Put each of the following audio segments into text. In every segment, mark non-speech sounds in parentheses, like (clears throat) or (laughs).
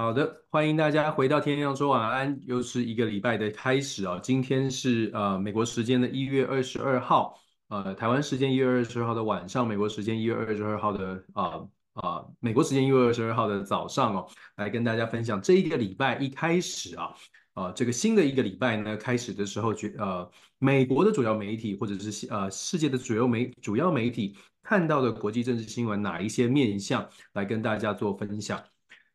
好的，欢迎大家回到天亮说晚安，又是一个礼拜的开始啊。今天是呃美国时间的一月二十二号，呃台湾时间一月二十二号的晚上，美国时间一月二十二号的啊啊、呃、美国时间一月二十二号的早上哦，来跟大家分享这一个礼拜一开始啊，呃这个新的一个礼拜呢开始的时候，觉呃美国的主要媒体或者是呃世界的主要媒主要媒体看到的国际政治新闻哪一些面向来跟大家做分享。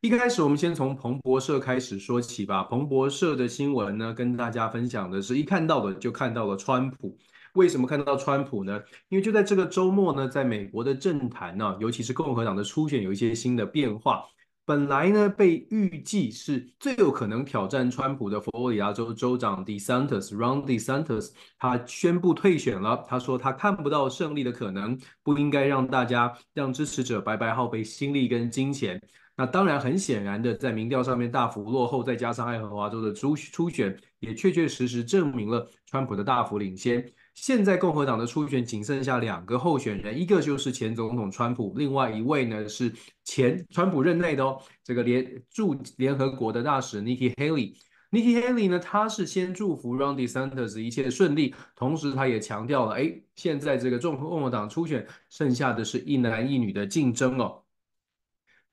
一开始，我们先从彭博社开始说起吧。彭博社的新闻呢，跟大家分享的是一看到的就看到了川普。为什么看到川普呢？因为就在这个周末呢，在美国的政坛呢，尤其是共和党的初选有一些新的变化。本来呢，被预计是最有可能挑战川普的佛罗里达州州长 DeSantis，Ron DeSantis，他宣布退选了。他说他看不到胜利的可能，不应该让大家让支持者白白耗费心力跟金钱。那当然，很显然的，在民调上面大幅落后，再加上爱荷华州的初初选，也确确实实证明了川普的大幅领先。现在共和党的初选仅剩下两个候选人，一个就是前总统川普，另外一位呢是前川普任内的哦，这个联驻联合国的大使 Nikki Haley。Nikki Haley 呢，他是先祝福 Ron DeSantis 一切顺利，同时他也强调了，哎，现在这个共和党初选剩下的是一男一女的竞争哦。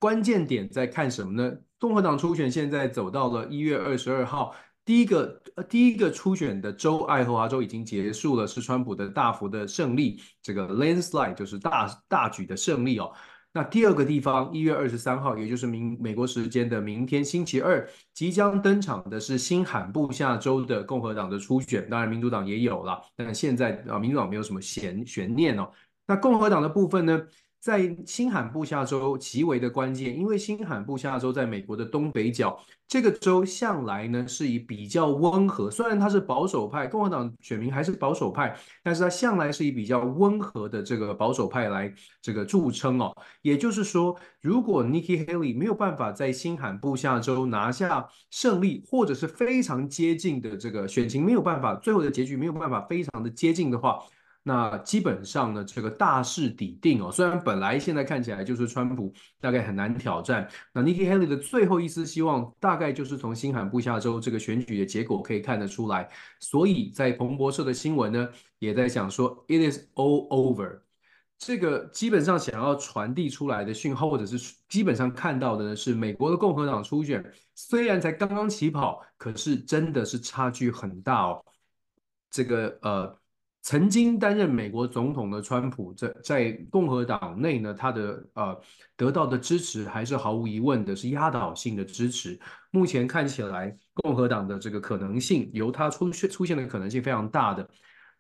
关键点在看什么呢？共和党初选现在走到了一月二十二号，第一个呃第一个初选的州爱荷华州已经结束了，是川普的大幅的胜利，这个 landslide 就是大大举的胜利哦。那第二个地方一月二十三号，也就是明美国时间的明天星期二，即将登场的是新罕布夏州的共和党的初选，当然民主党也有了，但现在啊民主党没有什么悬悬念哦。那共和党的部分呢？在新罕布夏州极为的关键，因为新罕布夏州在美国的东北角，这个州向来呢是以比较温和，虽然它是保守派，共和党选民还是保守派，但是它向来是以比较温和的这个保守派来这个著称哦。也就是说，如果 Nikki Haley 没有办法在新罕布夏州拿下胜利，或者是非常接近的这个选情没有办法，最后的结局没有办法非常的接近的话。那基本上呢，这个大势底定哦。虽然本来现在看起来就是川普大概很难挑战，那 Nikki Haley 的最后一丝希望，大概就是从新罕布夏州这个选举的结果可以看得出来。所以在彭博社的新闻呢，也在讲说 “It is all over”。这个基本上想要传递出来的讯号，或者是基本上看到的呢，是美国的共和党初选虽然才刚刚起跑，可是真的是差距很大哦。这个呃。曾经担任美国总统的川普，在在共和党内呢，他的呃得到的支持还是毫无疑问的是压倒性的支持。目前看起来，共和党的这个可能性由他出现出现的可能性非常大的。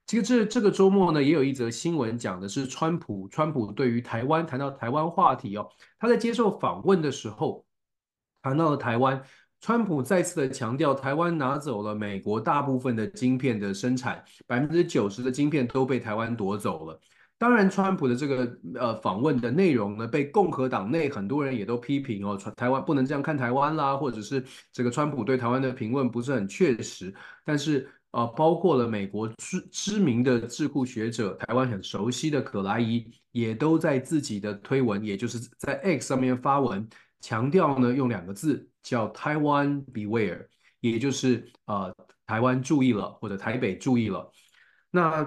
这个这这个周末呢，也有一则新闻讲的是川普，川普对于台湾谈到台湾话题哦，他在接受访问的时候谈到了台湾。川普再次的强调，台湾拿走了美国大部分的晶片的生产，百分之九十的晶片都被台湾夺走了。当然，川普的这个呃访问的内容呢，被共和党内很多人也都批评哦，川台湾不能这样看台湾啦，或者是这个川普对台湾的评论不是很确实。但是呃，包括了美国知知名的智库学者，台湾很熟悉的可莱伊，也都在自己的推文，也就是在 X 上面发文。强调呢，用两个字叫“台湾 Beware”，也就是呃，台湾注意了，或者台北注意了。那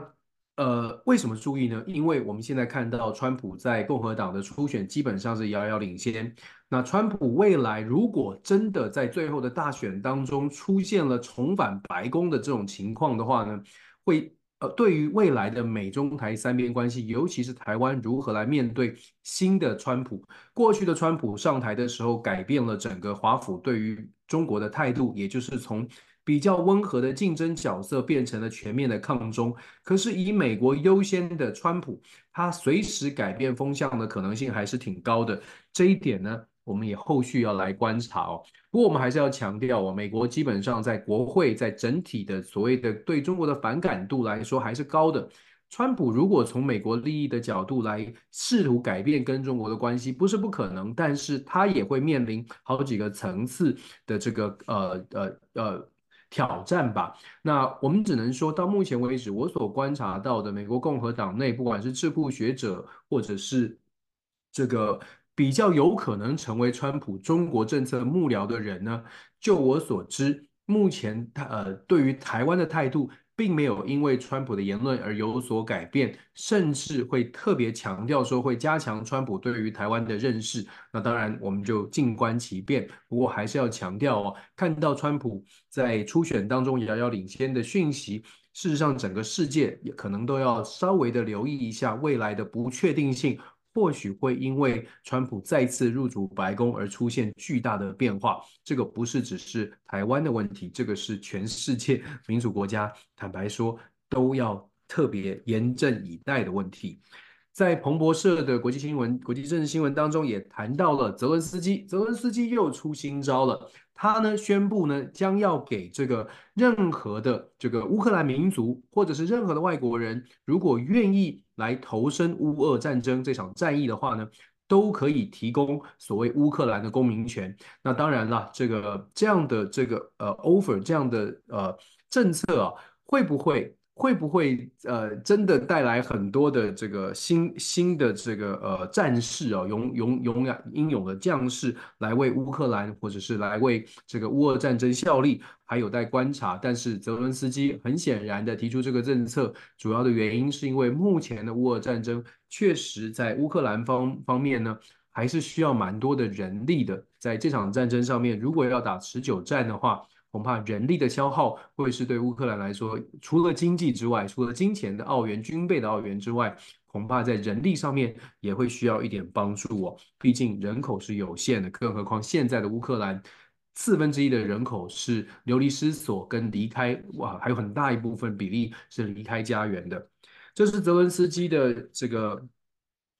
呃，为什么注意呢？因为我们现在看到川普在共和党的初选基本上是遥遥领先。那川普未来如果真的在最后的大选当中出现了重返白宫的这种情况的话呢，会。对于未来的美中台三边关系，尤其是台湾如何来面对新的川普，过去的川普上台的时候，改变了整个华府对于中国的态度，也就是从比较温和的竞争角色变成了全面的抗中。可是以美国优先的川普，他随时改变风向的可能性还是挺高的。这一点呢，我们也后续要来观察哦。不过我们还是要强调哦，美国基本上在国会在整体的所谓的对中国的反感度来说还是高的。川普如果从美国利益的角度来试图改变跟中国的关系，不是不可能，但是他也会面临好几个层次的这个呃呃呃挑战吧。那我们只能说到目前为止，我所观察到的美国共和党内，不管是智库学者或者是这个。比较有可能成为川普中国政策幕僚的人呢？就我所知，目前他呃对于台湾的态度，并没有因为川普的言论而有所改变，甚至会特别强调说会加强川普对于台湾的认识。那当然，我们就静观其变。不过还是要强调哦，看到川普在初选当中遥遥领先的讯息，事实上整个世界也可能都要稍微的留意一下未来的不确定性。或许会因为川普再次入主白宫而出现巨大的变化，这个不是只是台湾的问题，这个是全世界 (laughs) 民主国家，坦白说都要特别严阵以待的问题。在彭博社的国际新闻、国际政治新闻当中，也谈到了泽伦斯基。泽伦斯基又出新招了，他呢宣布呢将要给这个任何的这个乌克兰民族，或者是任何的外国人，如果愿意来投身乌俄战争这场战役的话呢，都可以提供所谓乌克兰的公民权。那当然了，这个这样的这个呃 offer 这样的呃政策啊，会不会？会不会呃真的带来很多的这个新新的这个呃战士啊，勇勇勇敢英勇的将士来为乌克兰或者是来为这个乌俄战争效力，还有待观察。但是泽伦斯基很显然的提出这个政策，主要的原因是因为目前的乌俄战争确实在乌克兰方方面呢，还是需要蛮多的人力的。在这场战争上面，如果要打持久战的话，恐怕人力的消耗会是对乌克兰来说，除了经济之外，除了金钱的澳元、军备的澳元之外，恐怕在人力上面也会需要一点帮助哦。毕竟人口是有限的，更何况现在的乌克兰四分之一的人口是流离失所跟离开，哇，还有很大一部分比例是离开家园的。这是泽伦斯基的这个。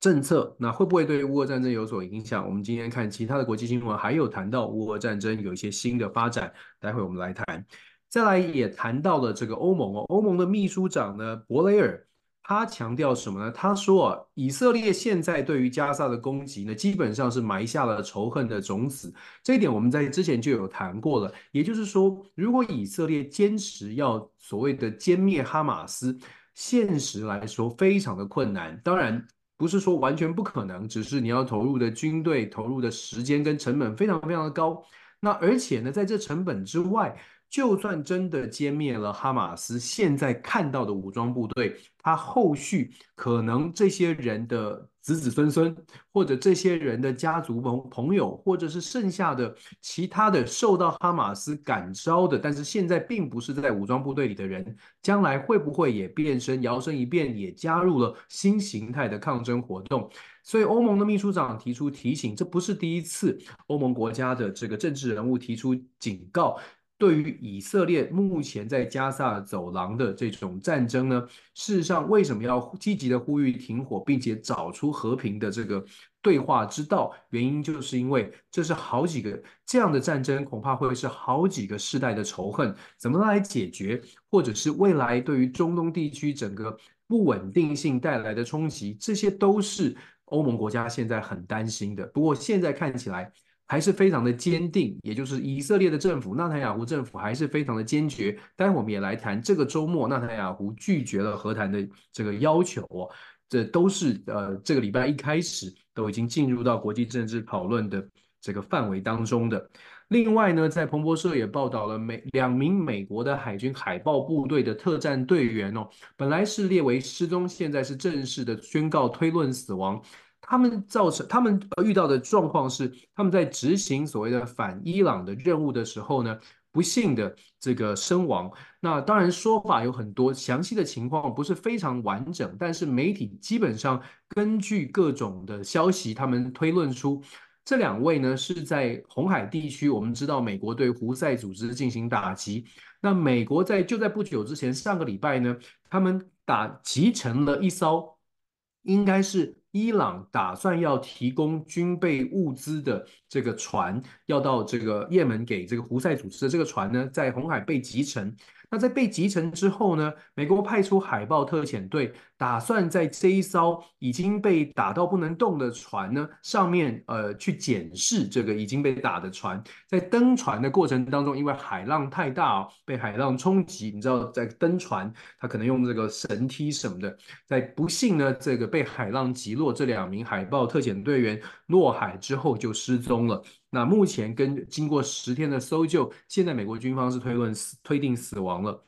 政策，那会不会对乌俄战争有所影响？我们今天看其他的国际新闻，还有谈到乌俄战争有一些新的发展，待会我们来谈。再来也谈到了这个欧盟哦，欧盟的秘书长呢，博雷尔，他强调什么呢？他说啊，以色列现在对于加萨的攻击呢，基本上是埋下了仇恨的种子。这一点我们在之前就有谈过了。也就是说，如果以色列坚持要所谓的歼灭哈马斯，现实来说非常的困难。当然。不是说完全不可能，只是你要投入的军队、投入的时间跟成本非常非常的高。那而且呢，在这成本之外，就算真的歼灭了哈马斯，现在看到的武装部队，他后续可能这些人的。子子孙孙，或者这些人的家族朋朋友，或者是剩下的其他的受到哈马斯感召的，但是现在并不是在武装部队里的人，将来会不会也变身，摇身一变，也加入了新形态的抗争活动？所以欧盟的秘书长提出提醒，这不是第一次，欧盟国家的这个政治人物提出警告。对于以色列目前在加萨走廊的这种战争呢，事实上为什么要积极的呼吁停火，并且找出和平的这个对话之道？原因就是因为这是好几个这样的战争，恐怕会是好几个世代的仇恨，怎么来解决？或者是未来对于中东地区整个不稳定性带来的冲击，这些都是欧盟国家现在很担心的。不过现在看起来。还是非常的坚定，也就是以色列的政府，纳坦雅胡政府还是非常的坚决。待会我们也来谈，这个周末纳坦雅胡拒绝了和谈的这个要求哦，这都是呃这个礼拜一开始都已经进入到国际政治讨论的这个范围当中的。另外呢，在彭博社也报道了美两名美国的海军海豹部队的特战队员哦，本来是列为失踪，现在是正式的宣告推论死亡。他们造成他们遇到的状况是，他们在执行所谓的反伊朗的任务的时候呢，不幸的这个身亡。那当然说法有很多，详细的情况不是非常完整，但是媒体基本上根据各种的消息，他们推论出这两位呢是在红海地区。我们知道美国对胡塞组织进行打击，那美国在就在不久之前，上个礼拜呢，他们打击沉了一艘，应该是。伊朗打算要提供军备物资的这个船，要到这个也门给这个胡塞组织的这个船呢，在红海被击沉。那在被击沉之后呢，美国派出海豹特遣队，打算在这一艘已经被打到不能动的船呢上面，呃，去检视这个已经被打的船。在登船的过程当中，因为海浪太大哦，被海浪冲击，你知道，在登船，他可能用这个绳梯什么的，在不幸呢，这个被海浪击落，这两名海豹特遣队员落海之后就失踪了。那目前跟经过十天的搜救，现在美国军方是推论死推定死亡了。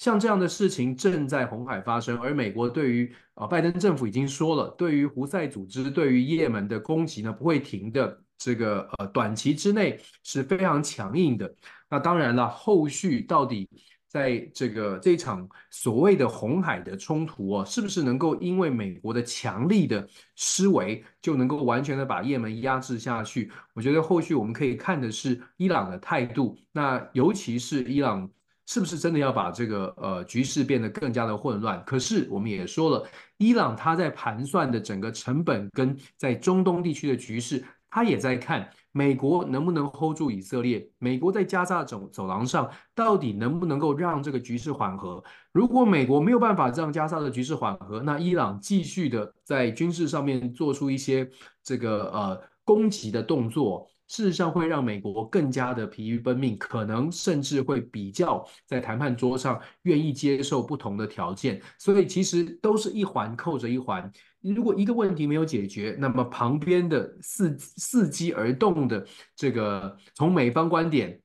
像这样的事情正在红海发生，而美国对于啊拜登政府已经说了，对于胡塞组织对于也门的攻击呢不会停的，这个呃短期之内是非常强硬的。那当然了，后续到底。在这个这场所谓的红海的冲突哦，是不是能够因为美国的强力的施维，就能够完全的把也门压制下去？我觉得后续我们可以看的是伊朗的态度，那尤其是伊朗是不是真的要把这个呃局势变得更加的混乱？可是我们也说了，伊朗他在盘算的整个成本跟在中东地区的局势，他也在看。美国能不能 hold 住以色列？美国在加沙走走廊上到底能不能够让这个局势缓和？如果美国没有办法让加沙的局势缓和，那伊朗继续的在军事上面做出一些这个呃攻击的动作，事实上会让美国更加的疲于奔命，可能甚至会比较在谈判桌上愿意接受不同的条件。所以其实都是一环扣着一环。如果一个问题没有解决，那么旁边的伺伺机而动的这个，从美方观点，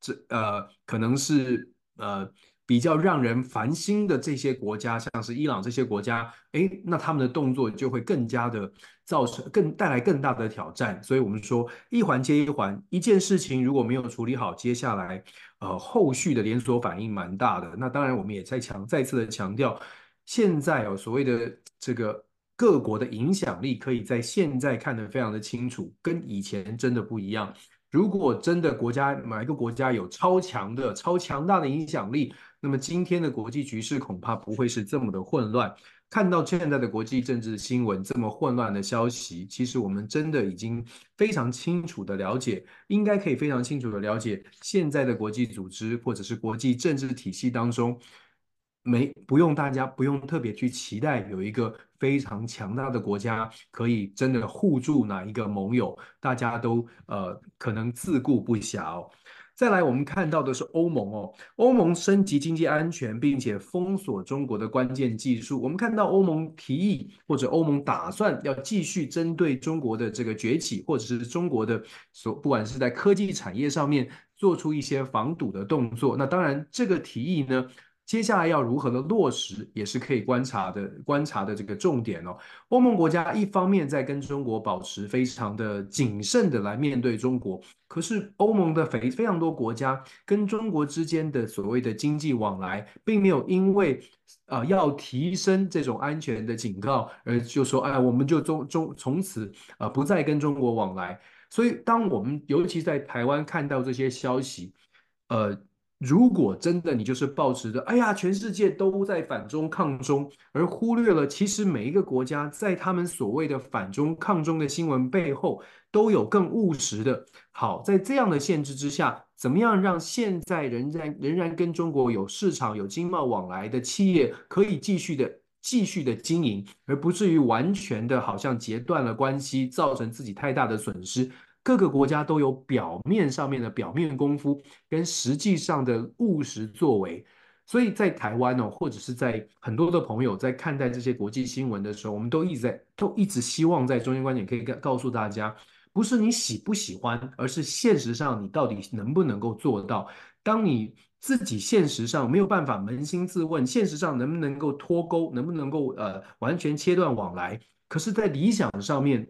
这呃可能是呃比较让人烦心的这些国家，像是伊朗这些国家，哎，那他们的动作就会更加的造成更带来更大的挑战。所以我们说一环接一环，一件事情如果没有处理好，接下来呃后续的连锁反应蛮大的。那当然我们也在强再次的强调，现在哦所谓的这个。各国的影响力可以在现在看得非常的清楚，跟以前真的不一样。如果真的国家某一个国家有超强的、超强大的影响力，那么今天的国际局势恐怕不会是这么的混乱。看到现在的国际政治新闻这么混乱的消息，其实我们真的已经非常清楚的了解，应该可以非常清楚的了解现在的国际组织或者是国际政治体系当中。没不用大家不用特别去期待有一个非常强大的国家可以真的护住哪一个盟友，大家都呃可能自顾不暇哦。再来，我们看到的是欧盟哦，欧盟升级经济安全，并且封锁中国的关键技术。我们看到欧盟提议或者欧盟打算要继续针对中国的这个崛起，或者是中国的所不管是在科技产业上面做出一些防堵的动作。那当然，这个提议呢，接下来要如何的落实，也是可以观察的，观察的这个重点哦。欧盟国家一方面在跟中国保持非常的谨慎的来面对中国，可是欧盟的非非常多国家跟中国之间的所谓的经济往来，并没有因为啊、要提升这种安全的警告而就说哎，我们就中中从此啊、不再跟中国往来。所以当我们尤其在台湾看到这些消息，呃。如果真的你就是抱持着，哎呀，全世界都在反中抗中，而忽略了其实每一个国家在他们所谓的反中抗中的新闻背后，都有更务实的。好，在这样的限制之下，怎么样让现在仍然仍然跟中国有市场有经贸往来的企业可以继续的继续的经营，而不至于完全的好像截断了关系，造成自己太大的损失。各个国家都有表面上面的表面功夫，跟实际上的务实作为，所以在台湾哦，或者是在很多的朋友在看待这些国际新闻的时候，我们都一直在都一直希望在中间观点可以告告诉大家，不是你喜不喜欢，而是现实上你到底能不能够做到。当你自己现实上没有办法扪心自问，现实上能不能够脱钩，能不能够呃完全切断往来？可是，在理想上面，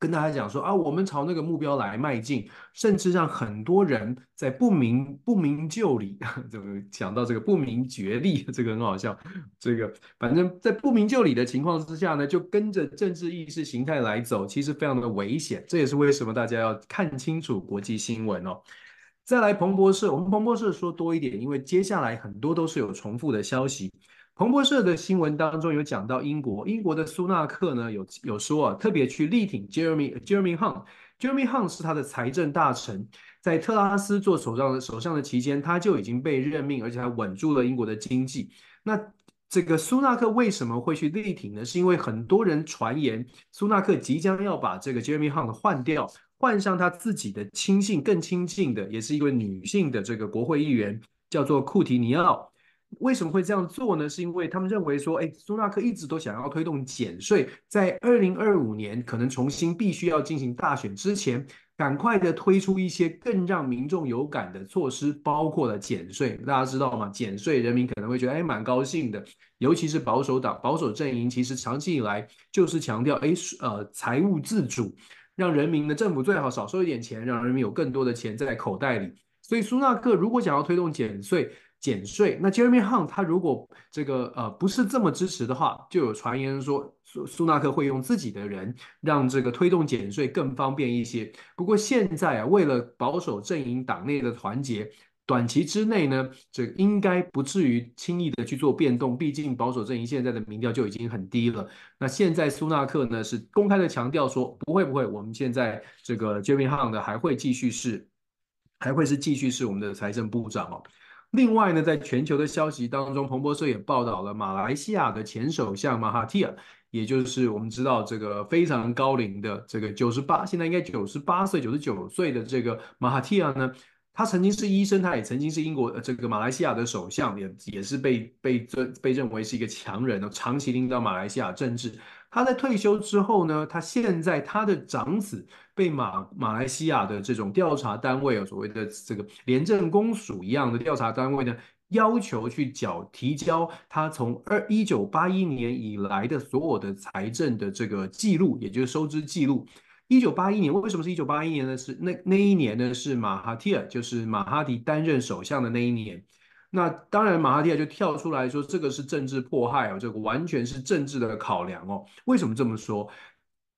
跟大家讲说啊，我们朝那个目标来迈进，甚至让很多人在不明不明就里，(laughs) 这个讲到这个不明觉厉，(laughs) 这个很好笑。这个反正在不明就里的情况之下呢，就跟着政治意识形态来走，其实非常的危险。这也是为什么大家要看清楚国际新闻哦。再来，彭博社，我们彭博社说多一点，因为接下来很多都是有重复的消息。彭博社的新闻当中有讲到英国，英国的苏纳克呢有有说啊，特别去力挺 Jeremy Jeremy Hunt，Jeremy Hunt 是他的财政大臣，在特拉斯做首相的首相的期间，他就已经被任命，而且还稳住了英国的经济。那这个苏纳克为什么会去力挺呢？是因为很多人传言苏纳克即将要把这个 Jeremy Hunt 换掉。换上他自己的亲信，更亲近的，也是一位女性的这个国会议员，叫做库提尼奥。为什么会这样做呢？是因为他们认为说，哎，苏纳克一直都想要推动减税，在二零二五年可能重新必须要进行大选之前，赶快的推出一些更让民众有感的措施，包括了减税。大家知道吗？减税，人民可能会觉得，哎，蛮高兴的。尤其是保守党、保守阵营，其实长期以来就是强调，哎，呃，财务自主。让人民的政府最好少收一点钱，让人民有更多的钱在口袋里。所以苏纳克如果想要推动减税、减税，那 Jeremy Hunt 他如果这个呃不是这么支持的话，就有传言说苏苏纳克会用自己的人让这个推动减税更方便一些。不过现在啊，为了保守阵营党内的团结。短期之内呢，这应该不至于轻易的去做变动，毕竟保守阵营现在的民调就已经很低了。那现在苏纳克呢是公开的强调说，不会不会，我们现在这个 Jeremy Hunt 呢还会继续是，还会是继续是我们的财政部长哦。另外呢，在全球的消息当中，彭博社也报道了马来西亚的前首相马哈蒂尔，也就是我们知道这个非常高龄的这个九十八，现在应该九十八岁、九十九岁的这个马哈蒂尔呢。他曾经是医生，他也曾经是英国这个马来西亚的首相，也也是被被尊被认为是一个强人哦，长期领导马来西亚政治。他在退休之后呢，他现在他的长子被马马来西亚的这种调查单位啊，所谓的这个廉政公署一样的调查单位呢，要求去缴提交他从二一九八一年以来的所有的财政的这个记录，也就是收支记录。一九八一年，为什么是一九八一年呢？是那那一年呢？是马哈蒂尔，就是马哈迪担任首相的那一年。那当然，马哈蒂亚就跳出来说，这个是政治迫害哦，这个完全是政治的考量哦。为什么这么说？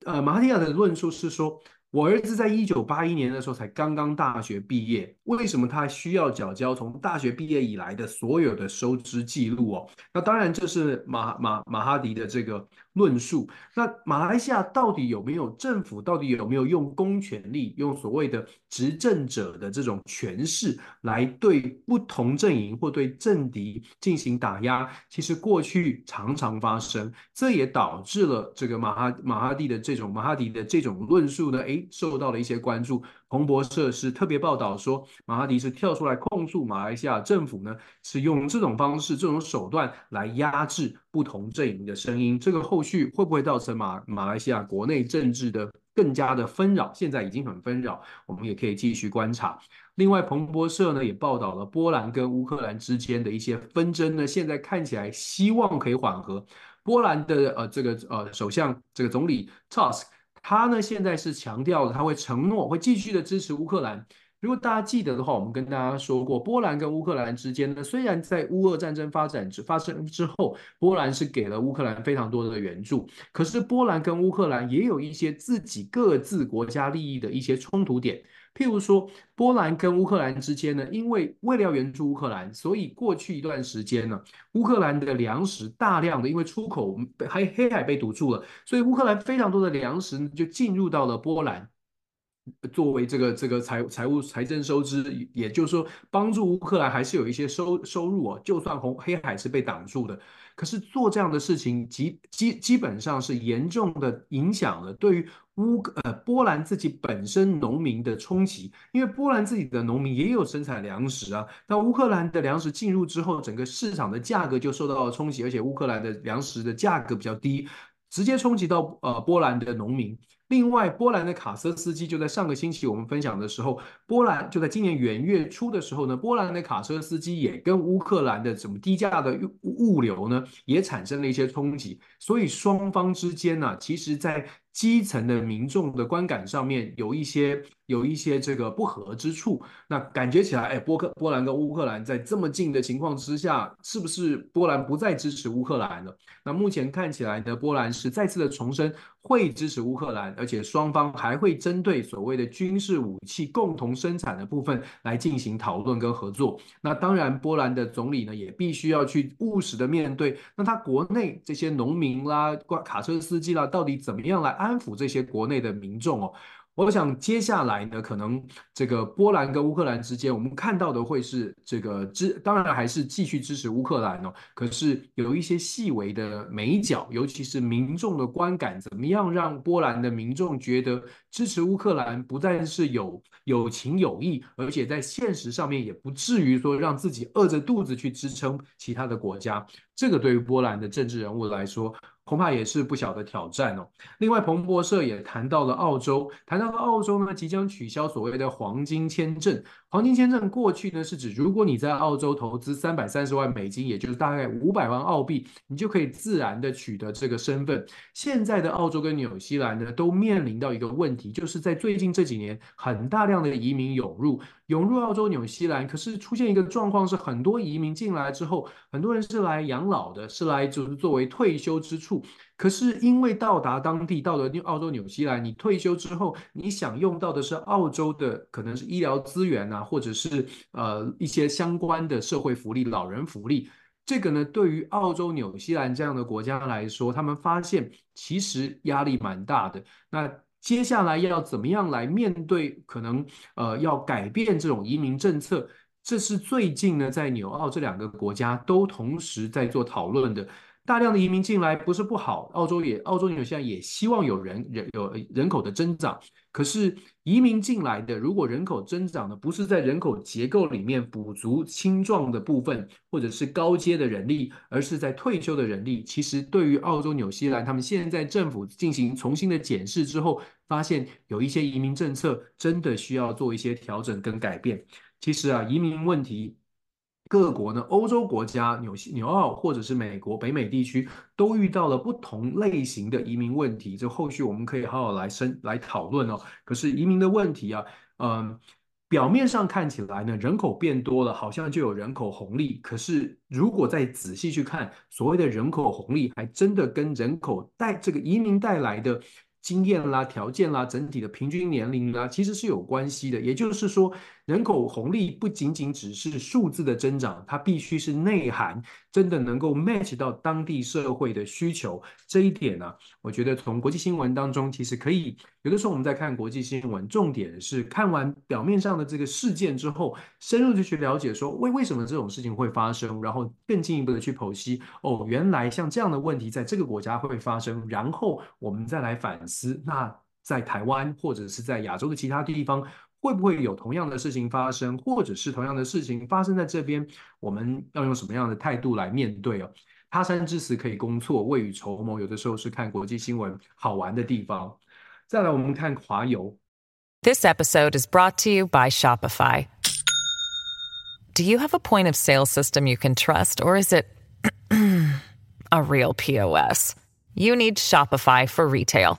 呃，马哈蒂亚的论述是说。我儿子在一九八一年的时候才刚刚大学毕业，为什么他需要缴交从大学毕业以来的所有的收支记录哦？那当然这是马马马哈迪的这个论述。那马来西亚到底有没有政府？到底有没有用公权力，用所谓的执政者的这种权势来对不同阵营或对政敌进行打压？其实过去常常发生，这也导致了这个马哈马哈迪的这种马哈迪的这种论述呢？诶。受到了一些关注。彭博社是特别报道说，马哈迪是跳出来控诉马来西亚政府呢，是用这种方式、这种手段来压制不同阵营的声音。这个后续会不会造成马马来西亚国内政治的更加的纷扰？现在已经很纷扰，我们也可以继续观察。另外，彭博社呢也报道了波兰跟乌克兰之间的一些纷争呢，现在看起来希望可以缓和。波兰的呃这个呃首相这个总理 Tusk。他呢，现在是强调了，他会承诺会继续的支持乌克兰。如果大家记得的话，我们跟大家说过，波兰跟乌克兰之间呢，虽然在乌俄战争发展之发生之后，波兰是给了乌克兰非常多的援助，可是波兰跟乌克兰也有一些自己各自国家利益的一些冲突点。譬如说，波兰跟乌克兰之间呢，因为为了要援助乌克兰，所以过去一段时间呢，乌克兰的粮食大量的因为出口还黑海被堵住了，所以乌克兰非常多的粮食就进入到了波兰。作为这个这个财财务财政收支，也就是说帮助乌克兰还是有一些收收入哦，就算红黑海是被挡住的，可是做这样的事情基基基本上是严重的影响了对于乌呃波兰自己本身农民的冲击，因为波兰自己的农民也有生产粮食啊，那乌克兰的粮食进入之后，整个市场的价格就受到了冲击，而且乌克兰的粮食的价格比较低，直接冲击到呃波兰的农民。另外，波兰的卡车司机就在上个星期我们分享的时候，波兰就在今年元月初的时候呢，波兰的卡车司机也跟乌克兰的什么低价的物流呢，也产生了一些冲击。所以双方之间呢、其实在基层的民众的观感上面有一些有一些这个不合之处。那感觉起来，哎，波克波兰跟乌克兰在这么近的情况之下，是不是波兰不再支持乌克兰了？那目前看起来呢，波兰是再次的重申会支持乌克兰，而且双方还会针对所谓的军事武器共同生产的部分来进行讨论跟合作。那当然，波兰的总理呢也必须要去务实的面对，那他国内这些农民啦、挂卡车司机啦，到底怎么样来安抚这些国内的民众哦？我想接下来呢，可能这个波兰跟乌克兰之间，我们看到的会是这个支，当然还是继续支持乌克兰哦。可是有一些细微的美角，尤其是民众的观感，怎么样让波兰的民众觉得支持乌克兰不但是有有情有义，而且在现实上面也不至于说让自己饿着肚子去支撑其他的国家。这个对于波兰的政治人物来说，恐怕也是不小的挑战哦。另外，彭博社也谈到了澳洲，谈到了澳洲呢，即将取消所谓的黄金签证。黄金签证过去呢是指，如果你在澳洲投资三百三十万美金，也就是大概五百万澳币，你就可以自然的取得这个身份。现在的澳洲跟纽西兰呢，都面临到一个问题，就是在最近这几年，很大量的移民涌入，涌入澳洲、纽西兰，可是出现一个状况是，很多移民进来之后，很多人是来养老的，是来就是作为退休之处。可是因为到达当地，到了澳洲、纽西兰，你退休之后，你想用到的是澳洲的可能是医疗资源啊，或者是呃一些相关的社会福利、老人福利。这个呢，对于澳洲、纽西兰这样的国家来说，他们发现其实压力蛮大的。那接下来要怎么样来面对可能呃要改变这种移民政策？这是最近呢在纽澳这两个国家都同时在做讨论的。大量的移民进来不是不好，澳洲也澳洲纽西兰也希望有人人有人口的增长。可是移民进来的，如果人口增长的不是在人口结构里面补足青壮的部分，或者是高阶的人力，而是在退休的人力，其实对于澳洲纽西兰，他们现在政府进行重新的检视之后，发现有一些移民政策真的需要做一些调整跟改变。其实啊，移民问题。各国呢，欧洲国家、纽西、纽澳或者是美国、北美地区都遇到了不同类型的移民问题，这后续我们可以好好来深来讨论哦。可是移民的问题啊，嗯，表面上看起来呢，人口变多了，好像就有人口红利。可是如果再仔细去看，所谓的人口红利，还真的跟人口带这个移民带来的。经验啦、条件啦、整体的平均年龄啦，其实是有关系的。也就是说，人口红利不仅仅只是数字的增长，它必须是内涵，真的能够 match 到当地社会的需求。这一点呢、我觉得从国际新闻当中，其实可以有的时候我们在看国际新闻，重点是看完表面上的这个事件之后，深入的去了解说为为什么这种事情会发生，然后更进一步的去剖析。哦，原来像这样的问题在这个国家会发生，然后我们再来反思。那在台湾或者是在亚洲的其他地方，会不会有同样的事情发生，或者是同样的事情发生在这边？我们要用什么样的态度来面对哦？他山之石可以攻错，未雨绸缪，有的时候是看国际新闻好玩的地方。再来，我们看华邮。This episode is brought to you by Shopify. Do you have a point of sale system you can trust, or is it a real POS? You need Shopify for retail.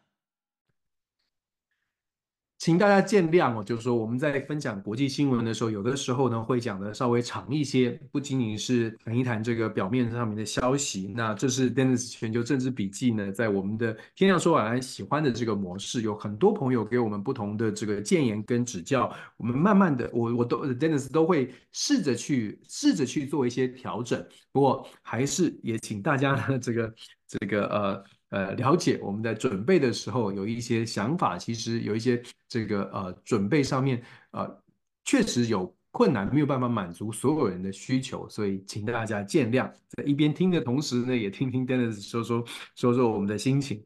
请大家见谅哦，就是说我们在分享国际新闻的时候，有的时候呢会讲的稍微长一些，不仅仅是谈一谈这个表面上面的消息。那这是 Dennis 全球政治笔记呢，在我们的天亮说晚安喜欢的这个模式，有很多朋友给我们不同的这个建言跟指教，我们慢慢的，我我都 Dennis 都会试着去试着去做一些调整。不过还是也请大家呢，这个这个呃。呃，了解我们在准备的时候有一些想法，其实有一些这个呃准备上面呃确实有困难，没有办法满足所有人的需求，所以请大家见谅。在一边听的同时呢，也听听 Dennis 说说说说我们的心情。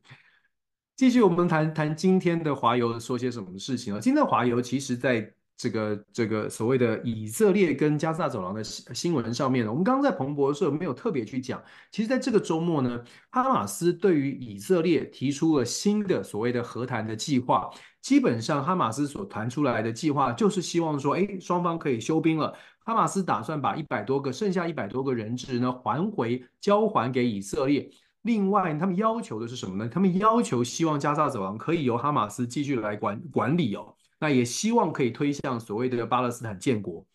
继续，我们谈谈今天的华邮说些什么事情啊？今天的华邮其实在这个这个所谓的以色列跟加萨走廊的新新闻上面呢，我们刚刚在彭博社没有特别去讲。其实，在这个周末呢，哈马斯对于以色列提出了新的所谓的和谈的计划。基本上，哈马斯所谈出来的计划就是希望说，哎，双方可以休兵了。哈马斯打算把一百多个剩下一百多个人质呢还回交还给以色列。另外，他们要求的是什么呢？他们要求希望加萨走廊可以由哈马斯继续来管管理哦。那也希望可以推向所谓的巴勒斯坦建国。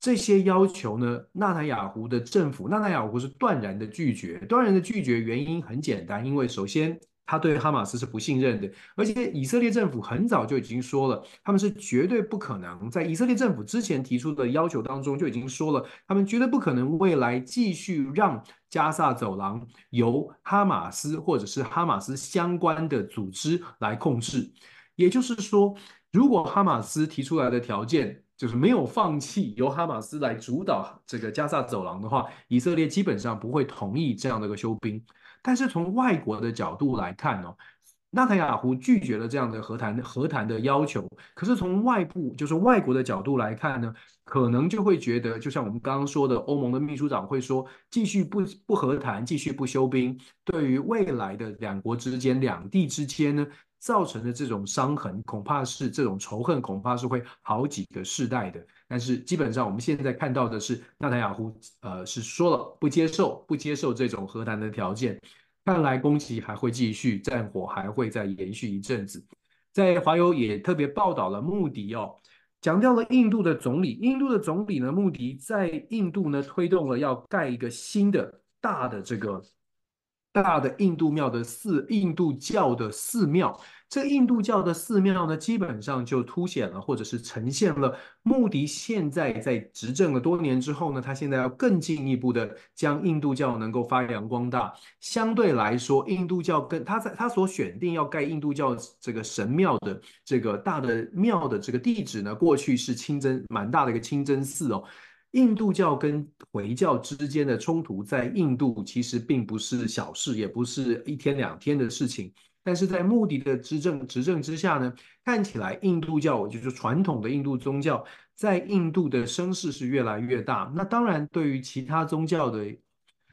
这些要求呢，纳坦雅胡的政府，纳坦雅胡是断然的拒绝。断然的拒绝原因很简单，因为首先他对哈马斯是不信任的，而且以色列政府很早就已经说了，他们是绝对不可能在以色列政府之前提出的要求当中就已经说了，他们绝对不可能未来继续让。加萨走廊由哈马斯或者是哈马斯相关的组织来控制，也就是说，如果哈马斯提出来的条件就是没有放弃由哈马斯来主导这个加萨走廊的话，以色列基本上不会同意这样的一个休兵。但是从外国的角度来看呢？纳坦雅胡拒绝了这样的和谈和谈的要求，可是从外部就是外国的角度来看呢，可能就会觉得，就像我们刚刚说的，欧盟的秘书长会说，继续不不和谈，继续不休兵，对于未来的两国之间、两地之间呢，造成的这种伤痕，恐怕是这种仇恨，恐怕是会好几个世代的。但是基本上我们现在看到的是，纳塔雅胡呃是说了不接受，不接受这种和谈的条件。看来攻击还会继续，战火还会再延续一阵子。在华邮也特别报道了穆迪哦，讲到了印度的总理，印度的总理呢，穆迪在印度呢推动了要盖一个新的大的这个大的印度庙的寺，印度教的寺庙。这印度教的寺庙呢，基本上就凸显了，或者是呈现了穆迪现在在执政了多年之后呢，他现在要更进一步的将印度教能够发扬光大。相对来说，印度教跟他在他所选定要盖印度教这个神庙的这个大的庙的这个地址呢，过去是清真蛮大的一个清真寺哦。印度教跟回教之间的冲突，在印度其实并不是小事，也不是一天两天的事情。但是在穆迪的执政执政之下呢，看起来印度教，我就是传统的印度宗教，在印度的声势是越来越大。那当然，对于其他宗教的，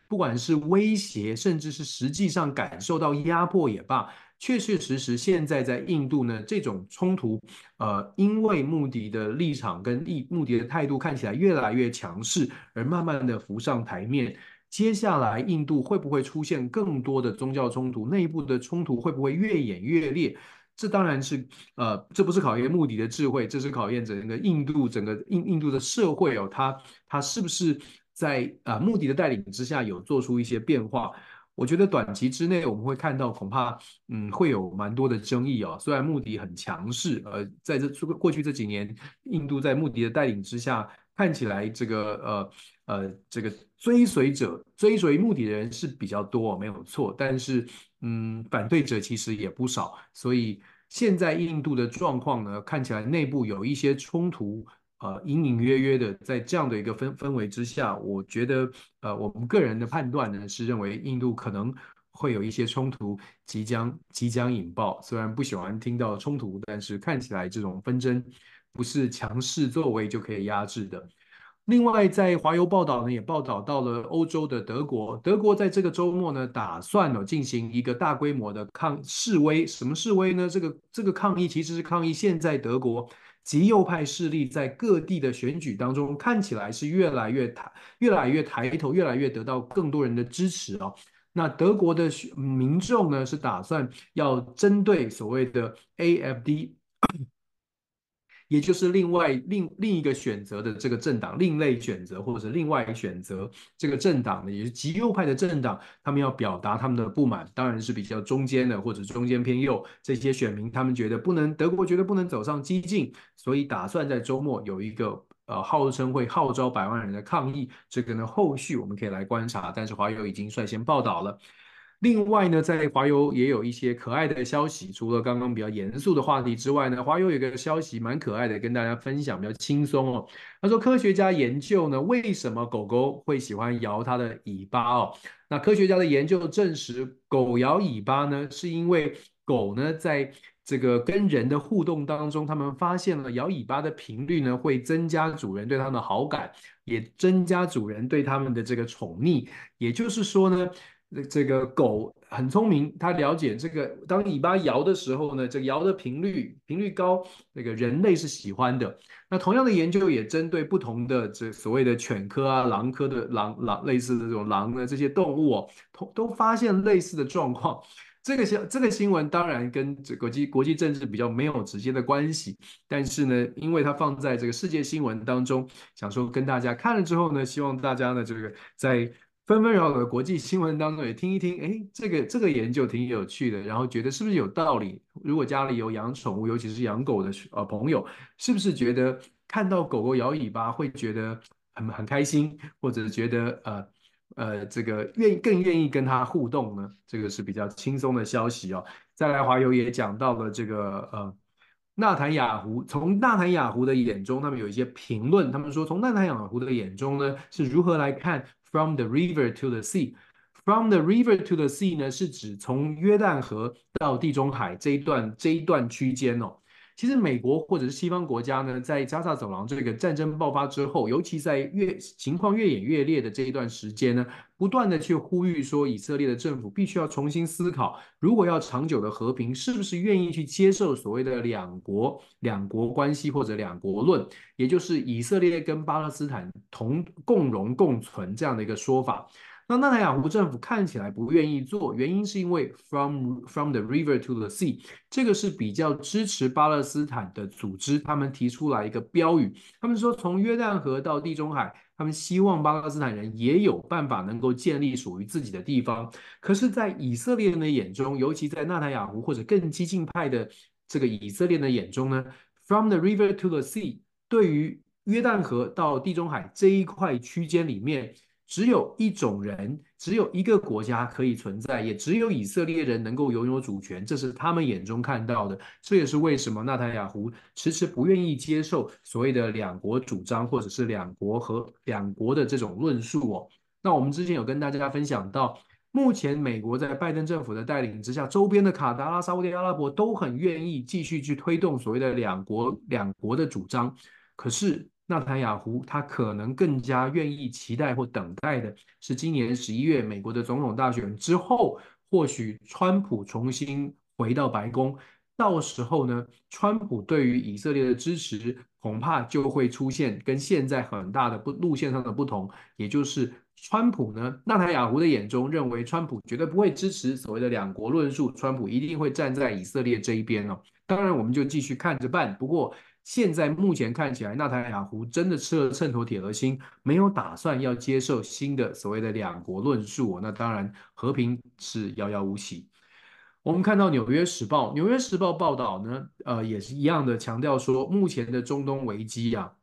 不管是威胁，甚至是实际上感受到压迫也罢，确确实实，现在在印度呢，这种冲突，呃，因为穆迪的立场跟穆迪的态度看起来越来越强势，而慢慢的浮上台面。接下来，印度会不会出现更多的宗教冲突？内部的冲突会不会越演越烈？这当然是，呃，这不是考验穆迪的智慧，这是考验整个印度整个印印度的社会哦，它它是不是在啊、呃、穆迪的带领之下有做出一些变化？我觉得短期之内我们会看到，恐怕嗯会有蛮多的争议哦。虽然穆迪很强势，呃，在这过去这几年，印度在穆迪的带领之下，看起来这个呃呃这个。追随者追随穆迪的人是比较多，没有错。但是，嗯，反对者其实也不少。所以，现在印度的状况呢，看起来内部有一些冲突，呃，隐隐约约的。在这样的一个氛氛围之下，我觉得，呃，我们个人的判断呢，是认为印度可能会有一些冲突即将即将引爆。虽然不喜欢听到冲突，但是看起来这种纷争不是强势作为就可以压制的。另外，在华邮报道呢，也报道到了欧洲的德国。德国在这个周末呢，打算呢进行一个大规模的抗示威。什么示威呢？这个这个抗议其实是抗议现在德国极右派势力在各地的选举当中看起来是越来越抬，越来越抬头，越来越得到更多人的支持哦。那德国的民众呢，是打算要针对所谓的 AFD。也就是另外另另一个选择的这个政党，另类选择或者是另外一个选择这个政党呢，也是极右派的政党，他们要表达他们的不满，当然是比较中间的或者中间偏右这些选民，他们觉得不能德国觉得不能走上激进，所以打算在周末有一个呃号称会号召百万人的抗议，这个呢后续我们可以来观察，但是华友已经率先报道了。另外呢，在华油也有一些可爱的消息，除了刚刚比较严肃的话题之外呢，华油有一个消息蛮可爱的，跟大家分享，比较轻松哦。他说，科学家研究呢，为什么狗狗会喜欢摇它的尾巴哦？那科学家的研究证实，狗摇尾巴呢，是因为狗呢，在这个跟人的互动当中，他们发现了摇尾巴的频率呢，会增加主人对它的好感，也增加主人对他们的这个宠溺。也就是说呢，这个狗很聪明，它了解这个当尾巴摇的时候呢，这个摇的频率频率高，那个人类是喜欢的。那同样的研究也针对不同的这所谓的犬科啊、狼科的狼狼类似的这种狼的这些动物哦，都都发现类似的状况。这个新这个新闻当然跟这国际国际政治比较没有直接的关系，但是呢，因为它放在这个世界新闻当中，想说跟大家看了之后呢，希望大家呢这个在纷纷扰扰的国际新闻当中也听一听，哎，这个这个研究挺有趣的，然后觉得是不是有道理？如果家里有养宠物，尤其是养狗的呃朋友，是不是觉得看到狗狗摇尾巴会觉得很很开心，或者是觉得呃？呃，这个愿意更愿意跟它互动呢，这个是比较轻松的消息哦。再来，华友也讲到了这个呃，纳坦雅湖，从纳坦雅湖的眼中，他们有一些评论，他们说从纳坦雅湖的眼中呢，是如何来看 From the river to the sea，From the river to the sea 呢，是指从约旦河到地中海这一段这一段区间哦。其实美国或者是西方国家呢，在加萨走廊这个战争爆发之后，尤其在越情况越演越烈的这一段时间呢，不断的去呼吁说，以色列的政府必须要重新思考，如果要长久的和平，是不是愿意去接受所谓的两国两国关系或者两国论，也就是以色列跟巴勒斯坦同共荣共存这样的一个说法。那纳塔雅胡政府看起来不愿意做，原因是因为 from from the river to the sea 这个是比较支持巴勒斯坦的组织，他们提出来一个标语，他们说从约旦河到地中海，他们希望巴勒斯坦人也有办法能够建立属于自己的地方。可是，在以色列人的眼中，尤其在纳塔雅胡或者更激进派的这个以色列人的眼中呢，from the river to the sea 对于约旦河到地中海这一块区间里面。只有一种人，只有一个国家可以存在，也只有以色列人能够拥有主权，这是他们眼中看到的。这也是为什么纳塔雅胡迟迟不愿意接受所谓的两国主张，或者是两国和两国的这种论述哦。那我们之前有跟大家分享到，目前美国在拜登政府的带领之下，周边的卡达拉、沙乌地阿拉伯都很愿意继续去推动所谓的两国两国的主张，可是。纳坦雅胡他可能更加愿意期待或等待的是今年十一月美国的总统大选之后，或许川普重新回到白宫，到时候呢，川普对于以色列的支持恐怕就会出现跟现在很大的不路线上的不同，也就是川普呢，纳坦雅胡的眼中认为川普绝对不会支持所谓的两国论述，川普一定会站在以色列这一边哦。当然，我们就继续看着办。不过。现在目前看起来，纳坦雅胡真的吃了秤砣铁了心，没有打算要接受新的所谓的两国论述。那当然，和平是遥遥无期。我们看到《纽约时报》，《纽约时报》报道呢，呃，也是一样的强调说，目前的中东危机呀、啊。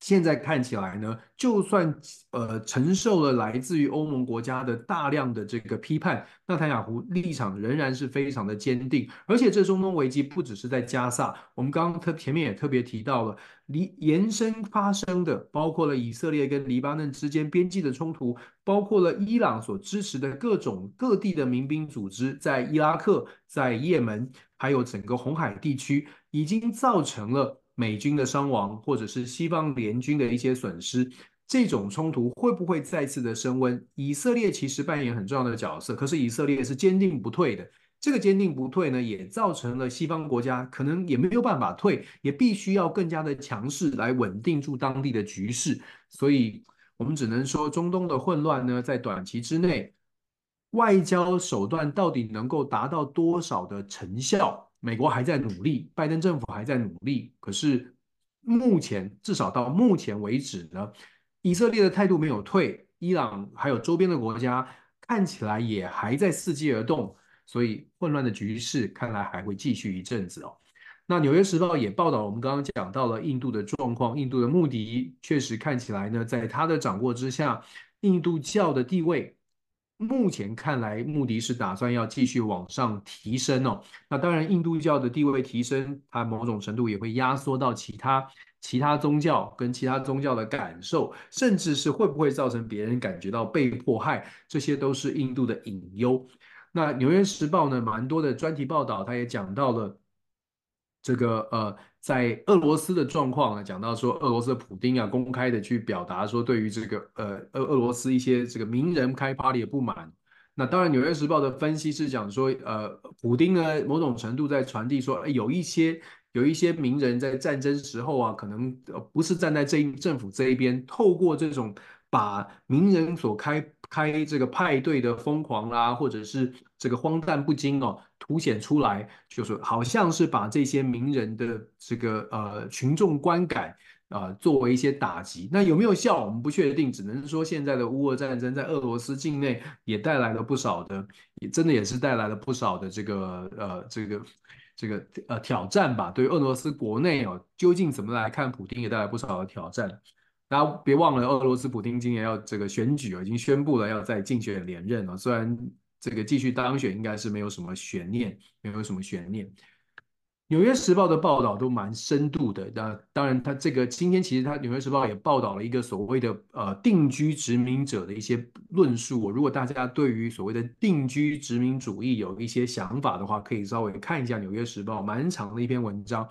现在看起来呢，就算呃承受了来自于欧盟国家的大量的这个批判，纳坦雅胡立场仍然是非常的坚定。而且这中东危机不只是在加萨，我们刚刚特前面也特别提到了，离延伸发生的，包括了以色列跟黎巴嫩之间边境的冲突，包括了伊朗所支持的各种各地的民兵组织，在伊拉克、在也门，还有整个红海地区，已经造成了。美军的伤亡，或者是西方联军的一些损失，这种冲突会不会再次的升温？以色列其实扮演很重要的角色，可是以色列是坚定不退的。这个坚定不退呢，也造成了西方国家可能也没有办法退，也必须要更加的强势来稳定住当地的局势。所以，我们只能说，中东的混乱呢，在短期之内，外交手段到底能够达到多少的成效？美国还在努力，拜登政府还在努力，可是目前至少到目前为止呢，以色列的态度没有退，伊朗还有周边的国家看起来也还在伺机而动，所以混乱的局势看来还会继续一阵子哦。那《纽约时报》也报道，我们刚刚讲到了印度的状况，印度的穆迪确实看起来呢，在他的掌握之下，印度教的地位。目前看来，穆迪是打算要继续往上提升哦。那当然，印度教的地位提升，它某种程度也会压缩到其他其他宗教跟其他宗教的感受，甚至是会不会造成别人感觉到被迫害，这些都是印度的隐忧。那《纽约时报》呢，蛮多的专题报道，他也讲到了这个呃，在俄罗斯的状况呢，讲到说俄罗斯的普丁啊，公开的去表达说对于这个呃俄俄罗斯一些这个名人开 party 的不满。那当然，《纽约时报》的分析是讲说，呃，普丁呢某种程度在传递说，有一些有一些名人在战争时候啊，可能呃不是站在这一政府这一边，透过这种把名人所开开这个派对的疯狂啦，或者是这个荒诞不经哦，凸显出来，就是好像是把这些名人的这个呃群众观感。啊、作为一些打击，那有没有效？我们不确定，只能说现在的乌俄战争在俄罗斯境内也带来了不少的，也真的也是带来了不少的这个呃这个这个呃挑战吧。对俄罗斯国内哦，究竟怎么来看普丁，也带来不少的挑战。大家别忘了，俄罗斯普丁今年要这个选举，已经宣布了要再竞选连任了。虽然这个继续当选应该是没有什么悬念，没有什么悬念。《纽约时报》的报道都蛮深度的，那当然，他这个今天其实他《纽约时报》也报道了一个所谓的呃定居殖民者的一些论述。如果大家对于所谓的定居殖民主义有一些想法的话，可以稍微看一下《纽约时报》蛮长的一篇文章。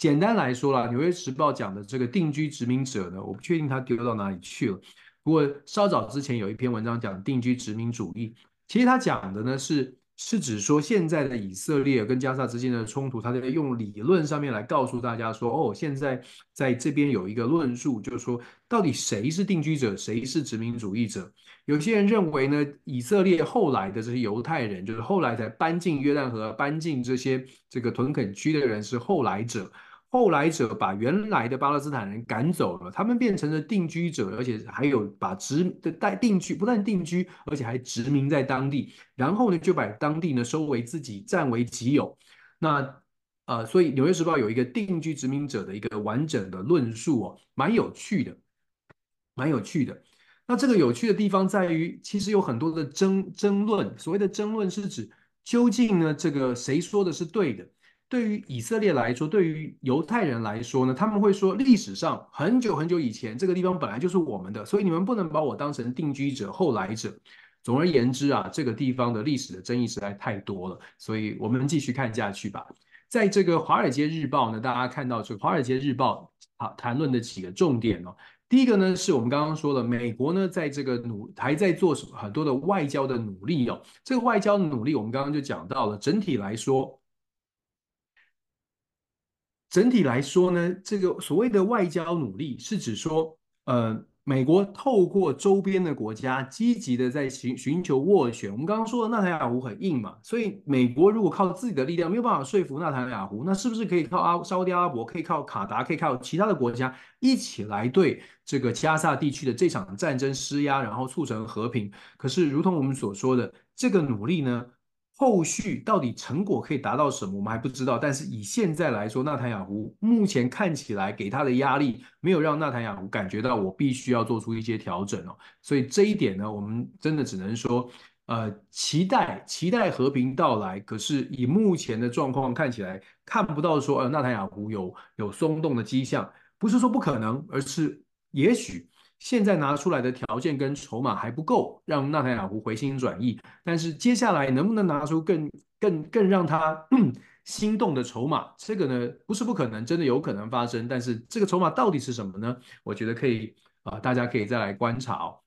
简单来说啦，《纽约时报》讲的这个定居殖民者呢，我不确定他丢到哪里去了。不过稍早之前有一篇文章讲定居殖民主义，其实他讲的呢是。是指说，现在的以色列跟加沙之间的冲突，他在用理论上面来告诉大家说，哦，现在在这边有一个论述，就是说，到底谁是定居者，谁是殖民主义者？有些人认为呢，以色列后来的这些犹太人，就是后来才搬进约旦河、搬进这些这个屯垦区的人是后来者。后来者把原来的巴勒斯坦人赶走了，他们变成了定居者，而且还有把殖的带定居，不但定居，而且还殖民在当地，然后呢就把当地呢收为自己，占为己有。那呃，所以《纽约时报》有一个定居殖民者的一个完整的论述哦，蛮有趣的，蛮有趣的。那这个有趣的地方在于，其实有很多的争争论，所谓的争论是指究竟呢这个谁说的是对的？对于以色列来说，对于犹太人来说呢，他们会说历史上很久很久以前，这个地方本来就是我们的，所以你们不能把我当成定居者、后来者。总而言之啊，这个地方的历史的争议实在太多了，所以我们继续看下去吧。在这个《华尔街日报》呢，大家看到这个《华尔街日报》啊谈论的几个重点哦，第一个呢是我们刚刚说的，美国呢在这个努还在做很多的外交的努力哦，这个外交的努力我们刚刚就讲到了，整体来说。整体来说呢，这个所谓的外交努力是指说，呃，美国透过周边的国家积极的在寻寻求斡旋。我们刚刚说的纳塔雅胡很硬嘛，所以美国如果靠自己的力量没有办法说服纳塔雅胡，那是不是可以靠阿沙乌地阿拉伯，可以靠卡达，可以靠其他的国家一起来对这个加萨地区的这场战争施压，然后促成和平？可是，如同我们所说的，这个努力呢？后续到底成果可以达到什么，我们还不知道。但是以现在来说，纳坦雅胡目前看起来给他的压力，没有让纳坦雅胡感觉到我必须要做出一些调整哦。所以这一点呢，我们真的只能说，呃，期待期待和平到来。可是以目前的状况看起来，看不到说呃纳坦雅胡有有松动的迹象。不是说不可能，而是也许。现在拿出来的条件跟筹码还不够，让纳塔雅胡回心转意。但是接下来能不能拿出更、更、更让他 (clears throat) 心动的筹码？这个呢，不是不可能，真的有可能发生。但是这个筹码到底是什么呢？我觉得可以啊、大家可以再来观察哦。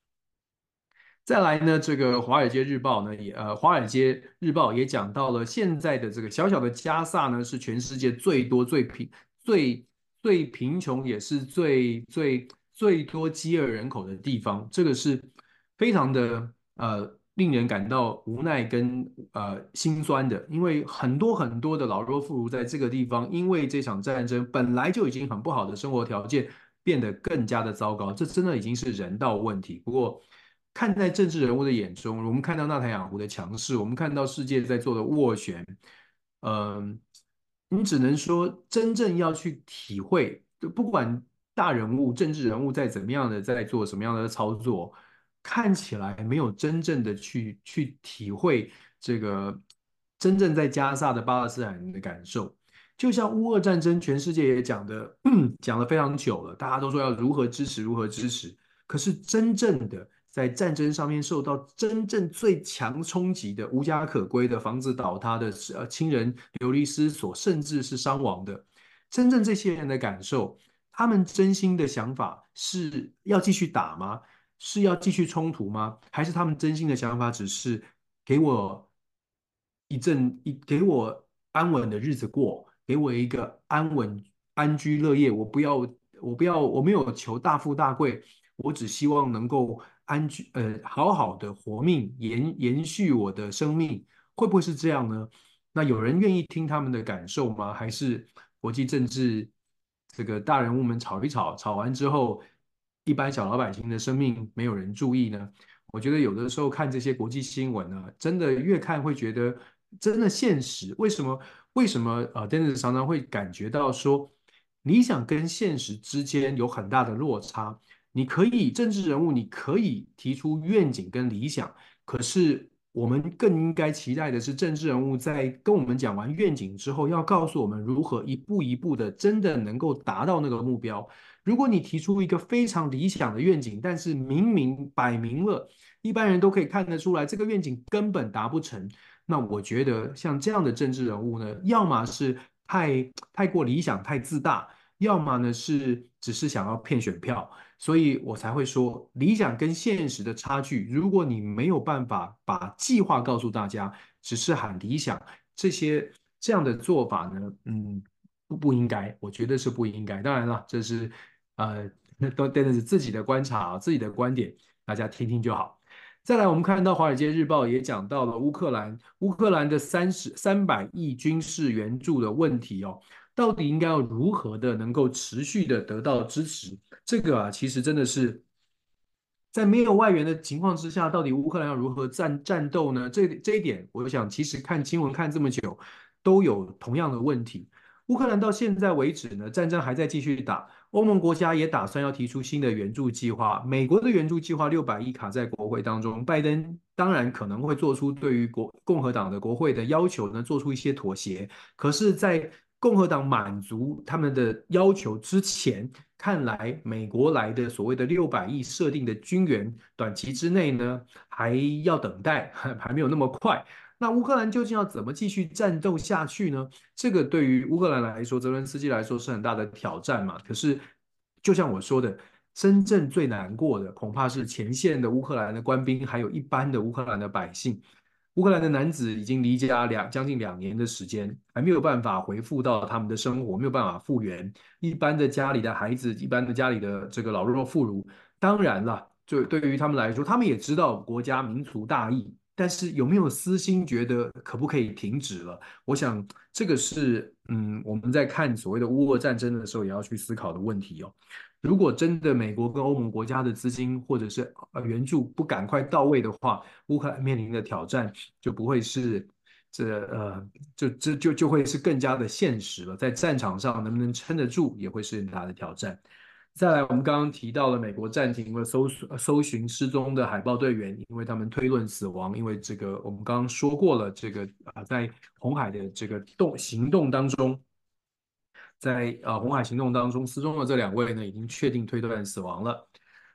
再来呢，这个《华尔街日报》呢也呃，《华尔街日报》也讲到了现在的这个小小的加萨呢，是全世界最多最贫、最最贫穷，也是最最。最多饥饿人口的地方，这个是非常的呃令人感到无奈跟呃心酸的，因为很多很多的老弱妇孺在这个地方，因为这场战争本来就已经很不好的生活条件变得更加的糟糕，这真的已经是人道问题。不过看在政治人物的眼中，我们看到纳塔雅湖的强势，我们看到世界在做的斡旋，嗯、呃，你只能说真正要去体会，不管。大人物、政治人物在怎么样的在做什么样的操作，看起来没有真正的去去体会这个真正在加萨的巴勒斯坦人的感受。就像乌俄战争，全世界也讲的讲了非常久了，大家都说要如何支持，如何支持。可是真正的在战争上面受到真正最强冲击的、无家可归的、房子倒塌的、呃亲人流离失所，甚至是伤亡的，真正这些人的感受，他们真心的想法是要继续打吗？是要继续冲突吗？还是他们真心的想法只是给我一阵一给我安稳的日子过，给我一个安稳安居乐业？我不要，我不要，我没有求大富大贵，我只希望能够。安居呃，好好的活命，延延续我的生命，会不会是这样呢？那有人愿意听他们的感受吗？还是国际政治这个大人物们吵一吵，吵完之后，一般小老百姓的生命没有人注意呢？我觉得有的时候看这些国际新闻呢，真的越看会觉得真的现实。为什么？为什么？呃真的常常会感觉到说，理想跟现实之间有很大的落差。你可以政治人物，你可以提出愿景跟理想，可是我们更应该期待的是，政治人物在跟我们讲完愿景之后，要告诉我们如何一步一步的真的能够达到那个目标。如果你提出一个非常理想的愿景，但是明明摆明了，一般人都可以看得出来，这个愿景根本达不成，那我觉得像这样的政治人物呢，要么是太太过理想、太自大，要么呢是只是想要骗选票。所以我才会说，理想跟现实的差距，如果你没有办法把计划告诉大家，只是喊理想，这些这样的做法呢，嗯，不不应该，我觉得是不应该。当然了，这是呃，都真的是自己的观察，自己的观点，大家听听就好。再来，我们看到《华尔街日报》也讲到了乌克兰，乌克兰的三十三百亿军事援助的问题哦。到底应该要如何的能够持续的得到支持？这个啊，其实真的是在没有外援的情况之下，到底乌克兰要如何战战斗呢？这这一点，我想其实看新闻看这么久，都有同样的问题。乌克兰到现在为止呢，战争还在继续打，欧盟国家也打算要提出新的援助计划。美国的援助计划六百亿卡在国会当中，拜登当然可能会做出对于国共和党的国会的要求呢，做出一些妥协。可是，在共和党满足他们的要求之前，看来美国来的所谓的六百亿设定的军援，短期之内呢还要等待，(laughs) 还没有那么快。那乌克兰究竟要怎么继续战斗下去呢？这个对于乌克兰来说，泽伦斯基来说是很大的挑战嘛。可是，就像我说的，真正最难过的恐怕是前线的乌克兰的官兵，还有一般的乌克兰的百姓。乌克兰的男子已经离家两将近两年的时间，还没有办法恢复到他们的生活，没有办法复原。一般的家里的孩子，一般的家里的这个老弱妇孺，当然了，就对于他们来说，他们也知道国家民族大义，但是有没有私心觉得可不可以停止了？我想这个是，嗯，我们在看所谓的乌俄战争的时候，也要去思考的问题哦。如果真的美国跟欧盟国家的资金或者是呃援助不赶快到位的话，乌克兰面临的挑战就不会是这呃就这就就会是更加的现实了。在战场上能不能撑得住，也会是很大的挑战。再来，我们刚刚提到了美国暂停了搜搜寻失踪的海豹队员，因为他们推论死亡，因为这个我们刚刚说过了，这个啊在红海的这个动行动当中。在呃红海行动当中失踪的这两位呢，已经确定推断死亡了。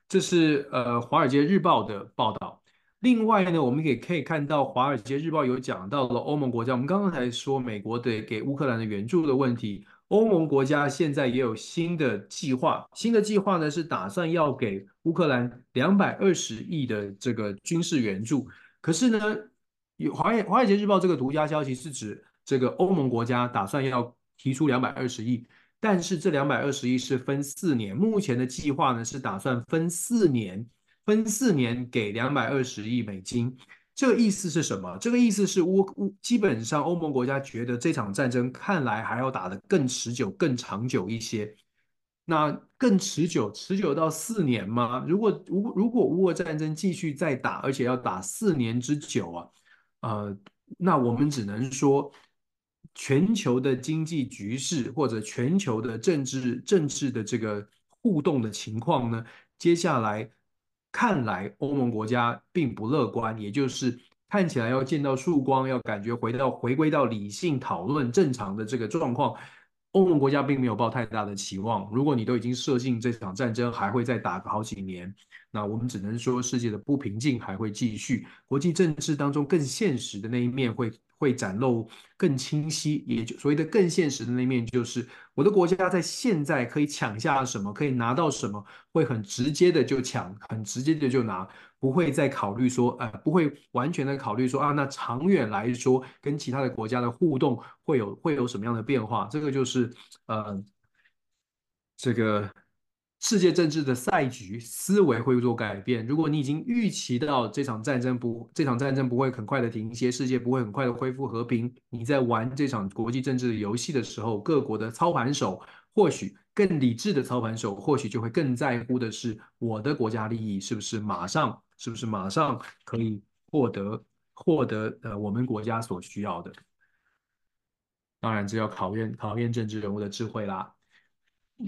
这是呃《华尔街日报》的报道。另外呢，我们也可以看到《华尔街日报》有讲到了欧盟国家。我们刚刚才说美国的给乌克兰的援助的问题，欧盟国家现在也有新的计划。新的计划呢是打算要给乌克兰两百二十亿的这个军事援助。可是呢，有《华华尔街日报》这个独家消息是指这个欧盟国家打算要。提出两百二十亿，但是这两百二十亿是分四年，目前的计划呢是打算分四年，分四年给两百二十亿美金。这个意思是什么？这个意思是乌乌基本上欧盟国家觉得这场战争看来还要打得更持久、更长久一些。那更持久，持久到四年吗？如果如果如果乌俄战争继续再打，而且要打四年之久啊，呃，那我们只能说。全球的经济局势或者全球的政治政治的这个互动的情况呢，接下来看来欧盟国家并不乐观，也就是看起来要见到曙光，要感觉回到回归到理性讨论正常的这个状况，欧盟国家并没有抱太大的期望。如果你都已经设定这场战争还会再打个好几年，那我们只能说世界的不平静还会继续，国际政治当中更现实的那一面会会展露更清晰。也就所谓的更现实的那一面，就是我的国家在现在可以抢下什么，可以拿到什么，会很直接的就抢，很直接的就拿。不会再考虑说，呃，不会完全的考虑说啊，那长远来说，跟其他的国家的互动会有会有什么样的变化？这个就是，呃，这个世界政治的赛局思维会做改变。如果你已经预期到这场战争不，这场战争不会很快的停歇，世界不会很快的恢复和平，你在玩这场国际政治的游戏的时候，各国的操盘手或许。更理智的操盘手，或许就会更在乎的是我的国家利益是不是马上，是不是马上可以获得获得呃我们国家所需要的。当然，这要考验考验政治人物的智慧啦。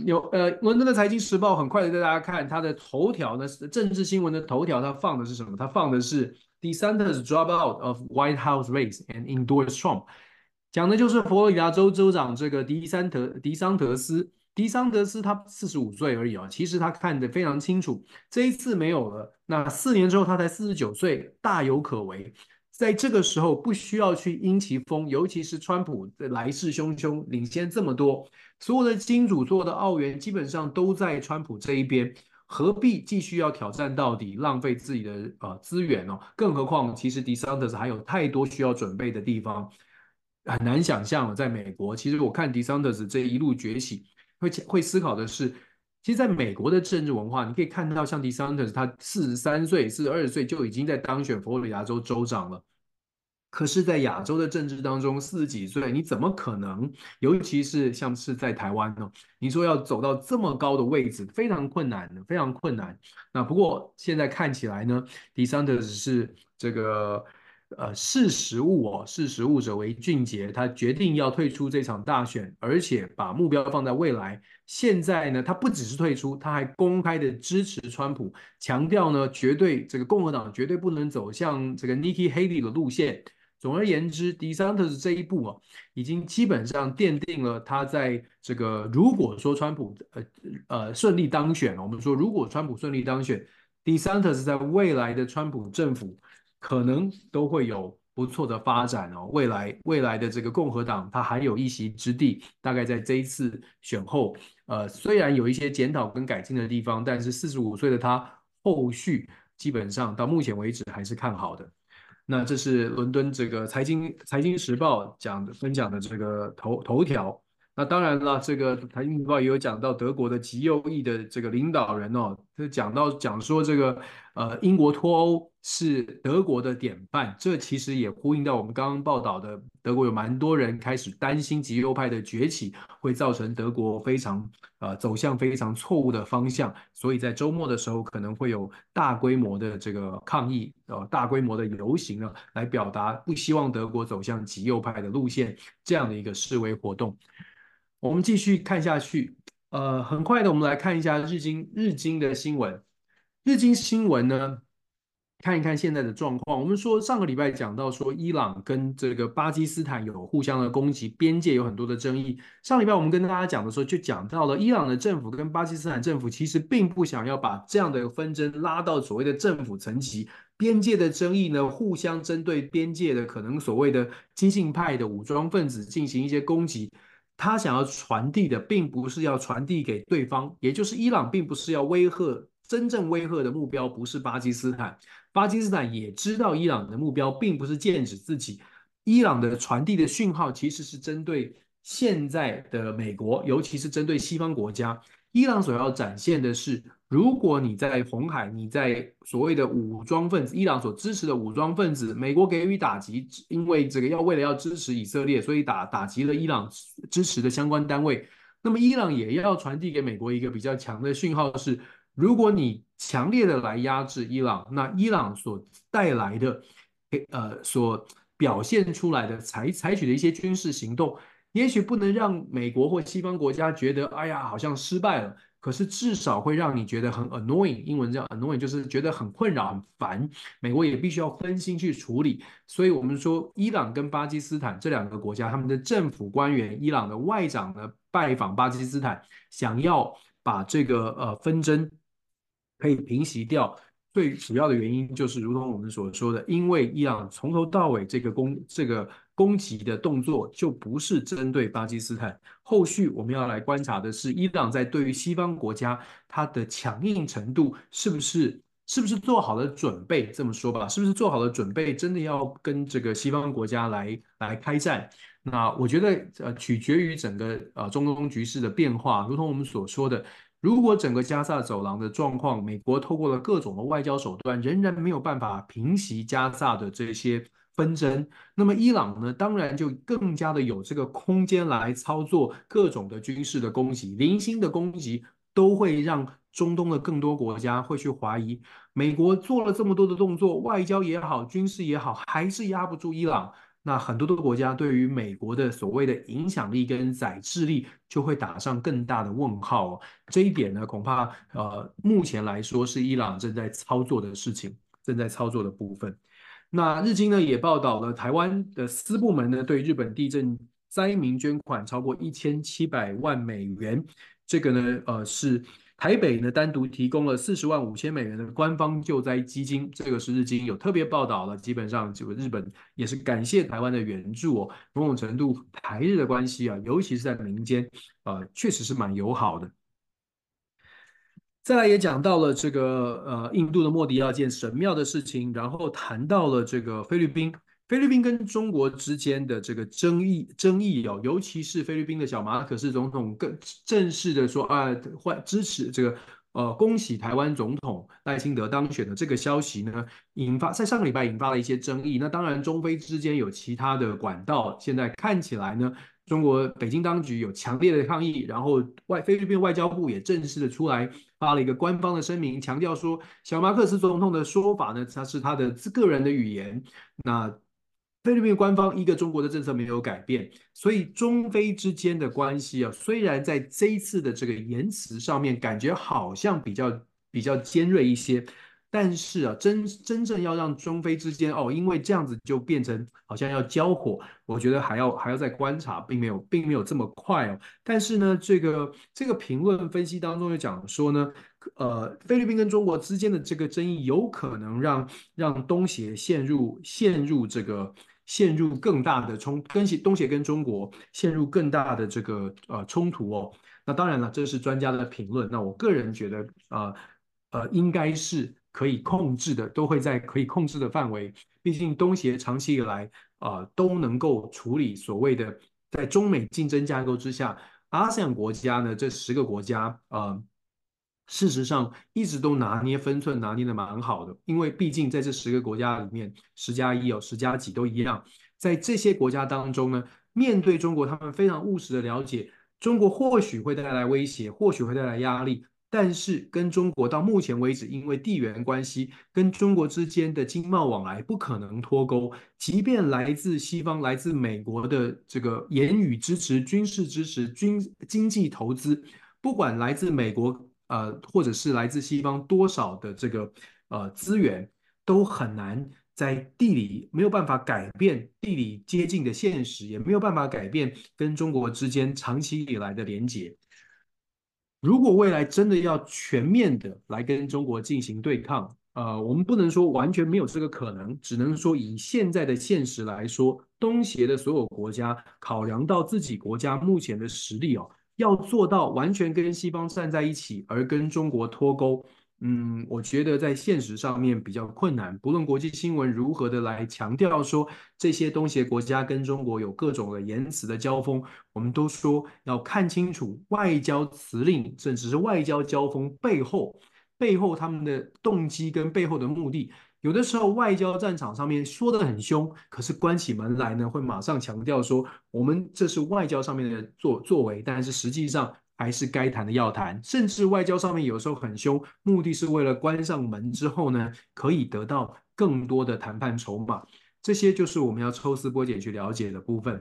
有呃，伦敦的财经时报很快的带大家看它的头条呢，政治新闻的头条，它放的是什么？它放的是 DeSantis drop out of White House race and endorse Trump，讲的就是佛罗里达州州长这个迪桑特迪桑德斯。迪桑德斯他四十五岁而已啊，其实他看得非常清楚，这一次没有了，那四年之后他才四十九岁，大有可为。在这个时候不需要去因其风，尤其是川普的来势汹汹，领先这么多，所有的金主、做的澳元基本上都在川普这一边，何必继续要挑战到底，浪费自己的呃资源哦？更何况，其实迪桑德斯还有太多需要准备的地方，很难想象了。在美国，其实我看迪桑德斯这一路崛起。会会思考的是，其实在美国的政治文化，你可以看到，像 DeSantis 他四十三岁、四十二岁就已经在当选佛罗里达州州长了。可是，在亚洲的政治当中，四十几岁你怎么可能？尤其是像是在台湾呢？你说要走到这么高的位置，非常困难的，非常困难。那不过现在看起来呢，DeSantis 是这个。呃，识时务哦，识时务者为俊杰。他决定要退出这场大选，而且把目标放在未来。现在呢，他不只是退出，他还公开的支持川普，强调呢，绝对这个共和党绝对不能走向这个 Nikki Haley 的路线。总而言之，DeSantis 这一步啊，已经基本上奠定了他在这个如果说川普呃呃顺利当选，我们说如果川普顺利当选，DeSantis 在未来的川普政府。可能都会有不错的发展哦。未来未来的这个共和党，它还有一席之地。大概在这一次选后，呃，虽然有一些检讨跟改进的地方，但是四十五岁的他，后续基本上到目前为止还是看好的。那这是伦敦这个财经财经时报讲的分享的这个头头条。那当然了，这个财经时报也有讲到德国的极右翼的这个领导人哦，就讲到讲说这个呃英国脱欧。是德国的典范，这其实也呼应到我们刚刚报道的，德国有蛮多人开始担心极右派的崛起会造成德国非常呃走向非常错误的方向，所以在周末的时候可能会有大规模的这个抗议，呃大规模的游行呢，来表达不希望德国走向极右派的路线这样的一个示威活动。我们继续看下去，呃，很快的我们来看一下日经日经的新闻，日经新闻呢。看一看现在的状况。我们说上个礼拜讲到说，伊朗跟这个巴基斯坦有互相的攻击，边界有很多的争议。上礼拜我们跟大家讲的时候，就讲到了伊朗的政府跟巴基斯坦政府其实并不想要把这样的纷争拉到所谓的政府层级。边界的争议呢，互相针对边界的可能所谓的激进派的武装分子进行一些攻击。他想要传递的，并不是要传递给对方，也就是伊朗并不是要威吓，真正威吓的目标不是巴基斯坦。巴基斯坦也知道伊朗的目标并不是剑指自己，伊朗的传递的讯号其实是针对现在的美国，尤其是针对西方国家。伊朗所要展现的是，如果你在红海，你在所谓的武装分子，伊朗所支持的武装分子，美国给予打击，因为这个要为了要支持以色列，所以打打击了伊朗支持的相关单位。那么伊朗也要传递给美国一个比较强的讯号是。如果你强烈的来压制伊朗，那伊朗所带来的，呃，所表现出来的采采取的一些军事行动，也许不能让美国或西方国家觉得，哎呀，好像失败了。可是至少会让你觉得很 annoying，英文叫 annoying，就是觉得很困扰、很烦。美国也必须要分心去处理。所以，我们说伊朗跟巴基斯坦这两个国家，他们的政府官员，伊朗的外长呢，拜访巴基斯坦，想要把这个呃纷争可以平息掉。最主要的原因就是，如同我们所说的，因为伊朗从头到尾这个攻这个攻击的动作就不是针对巴基斯坦。后续我们要来观察的是，伊朗在对于西方国家它的强硬程度是不是是不是做好了准备？这么说吧，是不是做好了准备，真的要跟这个西方国家来来开战？那我觉得呃，取决于整个呃中东局势的变化，如同我们所说的。如果整个加萨走廊的状况，美国透过了各种的外交手段，仍然没有办法平息加萨的这些纷争，那么伊朗呢，当然就更加的有这个空间来操作各种的军事的攻击，零星的攻击都会让中东的更多国家会去怀疑，美国做了这么多的动作，外交也好，军事也好，还是压不住伊朗。那很多的国家对于美国的所谓的影响力跟宰制力就会打上更大的问号。这一点呢，恐怕呃，目前来说是伊朗正在操作的事情，正在操作的部分。那日经呢也报道了台湾的私部门呢对日本地震灾民捐款超过一千七百万美元，这个呢呃是。台北呢，单独提供了四十万五千美元的官方救灾基金，这个是日经有特别报道了。基本上，这个日本也是感谢台湾的援助哦，某种程度台日的关系啊，尤其是在民间，呃，确实是蛮友好的。再来也讲到了这个呃，印度的莫迪要建神庙的事情，然后谈到了这个菲律宾。菲律宾跟中国之间的这个争议争议哦，尤其是菲律宾的小马可仕总统更正式的说啊，欢支持这个呃，恭喜台湾总统赖清德当选的这个消息呢，引发在上个礼拜引发了一些争议。那当然，中菲之间有其他的管道，现在看起来呢，中国北京当局有强烈的抗议，然后外菲律宾外交部也正式的出来发了一个官方的声明，强调说小马克思总统的说法呢，他是他的个人的语言，那。菲律宾官方一个中国的政策没有改变，所以中菲之间的关系啊，虽然在这一次的这个言辞上面感觉好像比较比较尖锐一些，但是啊，真真正要让中非之间哦，因为这样子就变成好像要交火，我觉得还要还要再观察，并没有并没有这么快哦。但是呢，这个这个评论分析当中就讲说呢，呃，菲律宾跟中国之间的这个争议有可能让让东协陷入陷入这个。陷入更大的冲，跟东协跟中国陷入更大的这个呃冲突哦。那当然了，这是专家的评论。那我个人觉得，呃呃，应该是可以控制的，都会在可以控制的范围。毕竟东协长期以来呃都能够处理所谓的在中美竞争架构之下，ASEAN 国家呢，这十个国家呃。事实上，一直都拿捏分寸，拿捏的蛮好的。因为毕竟在这十个国家里面，十加一哦，十加几都一样。在这些国家当中呢，面对中国，他们非常务实的了解，中国或许会带来威胁，或许会带来压力。但是跟中国到目前为止，因为地缘关系，跟中国之间的经贸往来不可能脱钩。即便来自西方、来自美国的这个言语支持、军事支持、军经济投资，不管来自美国。呃，或者是来自西方多少的这个呃资源，都很难在地理没有办法改变地理接近的现实，也没有办法改变跟中国之间长期以来的连结。如果未来真的要全面的来跟中国进行对抗，呃，我们不能说完全没有这个可能，只能说以现在的现实来说，东协的所有国家考量到自己国家目前的实力哦。要做到完全跟西方站在一起，而跟中国脱钩，嗯，我觉得在现实上面比较困难。不论国际新闻如何的来强调说这些东协国家跟中国有各种的言辞的交锋，我们都说要看清楚外交辞令，甚至是外交交锋背后背后他们的动机跟背后的目的。有的时候外交战场上面说得很凶，可是关起门来呢，会马上强调说我们这是外交上面的作作为，但是实际上还是该谈的要谈，甚至外交上面有时候很凶，目的是为了关上门之后呢，可以得到更多的谈判筹码。这些就是我们要抽丝剥茧去了解的部分。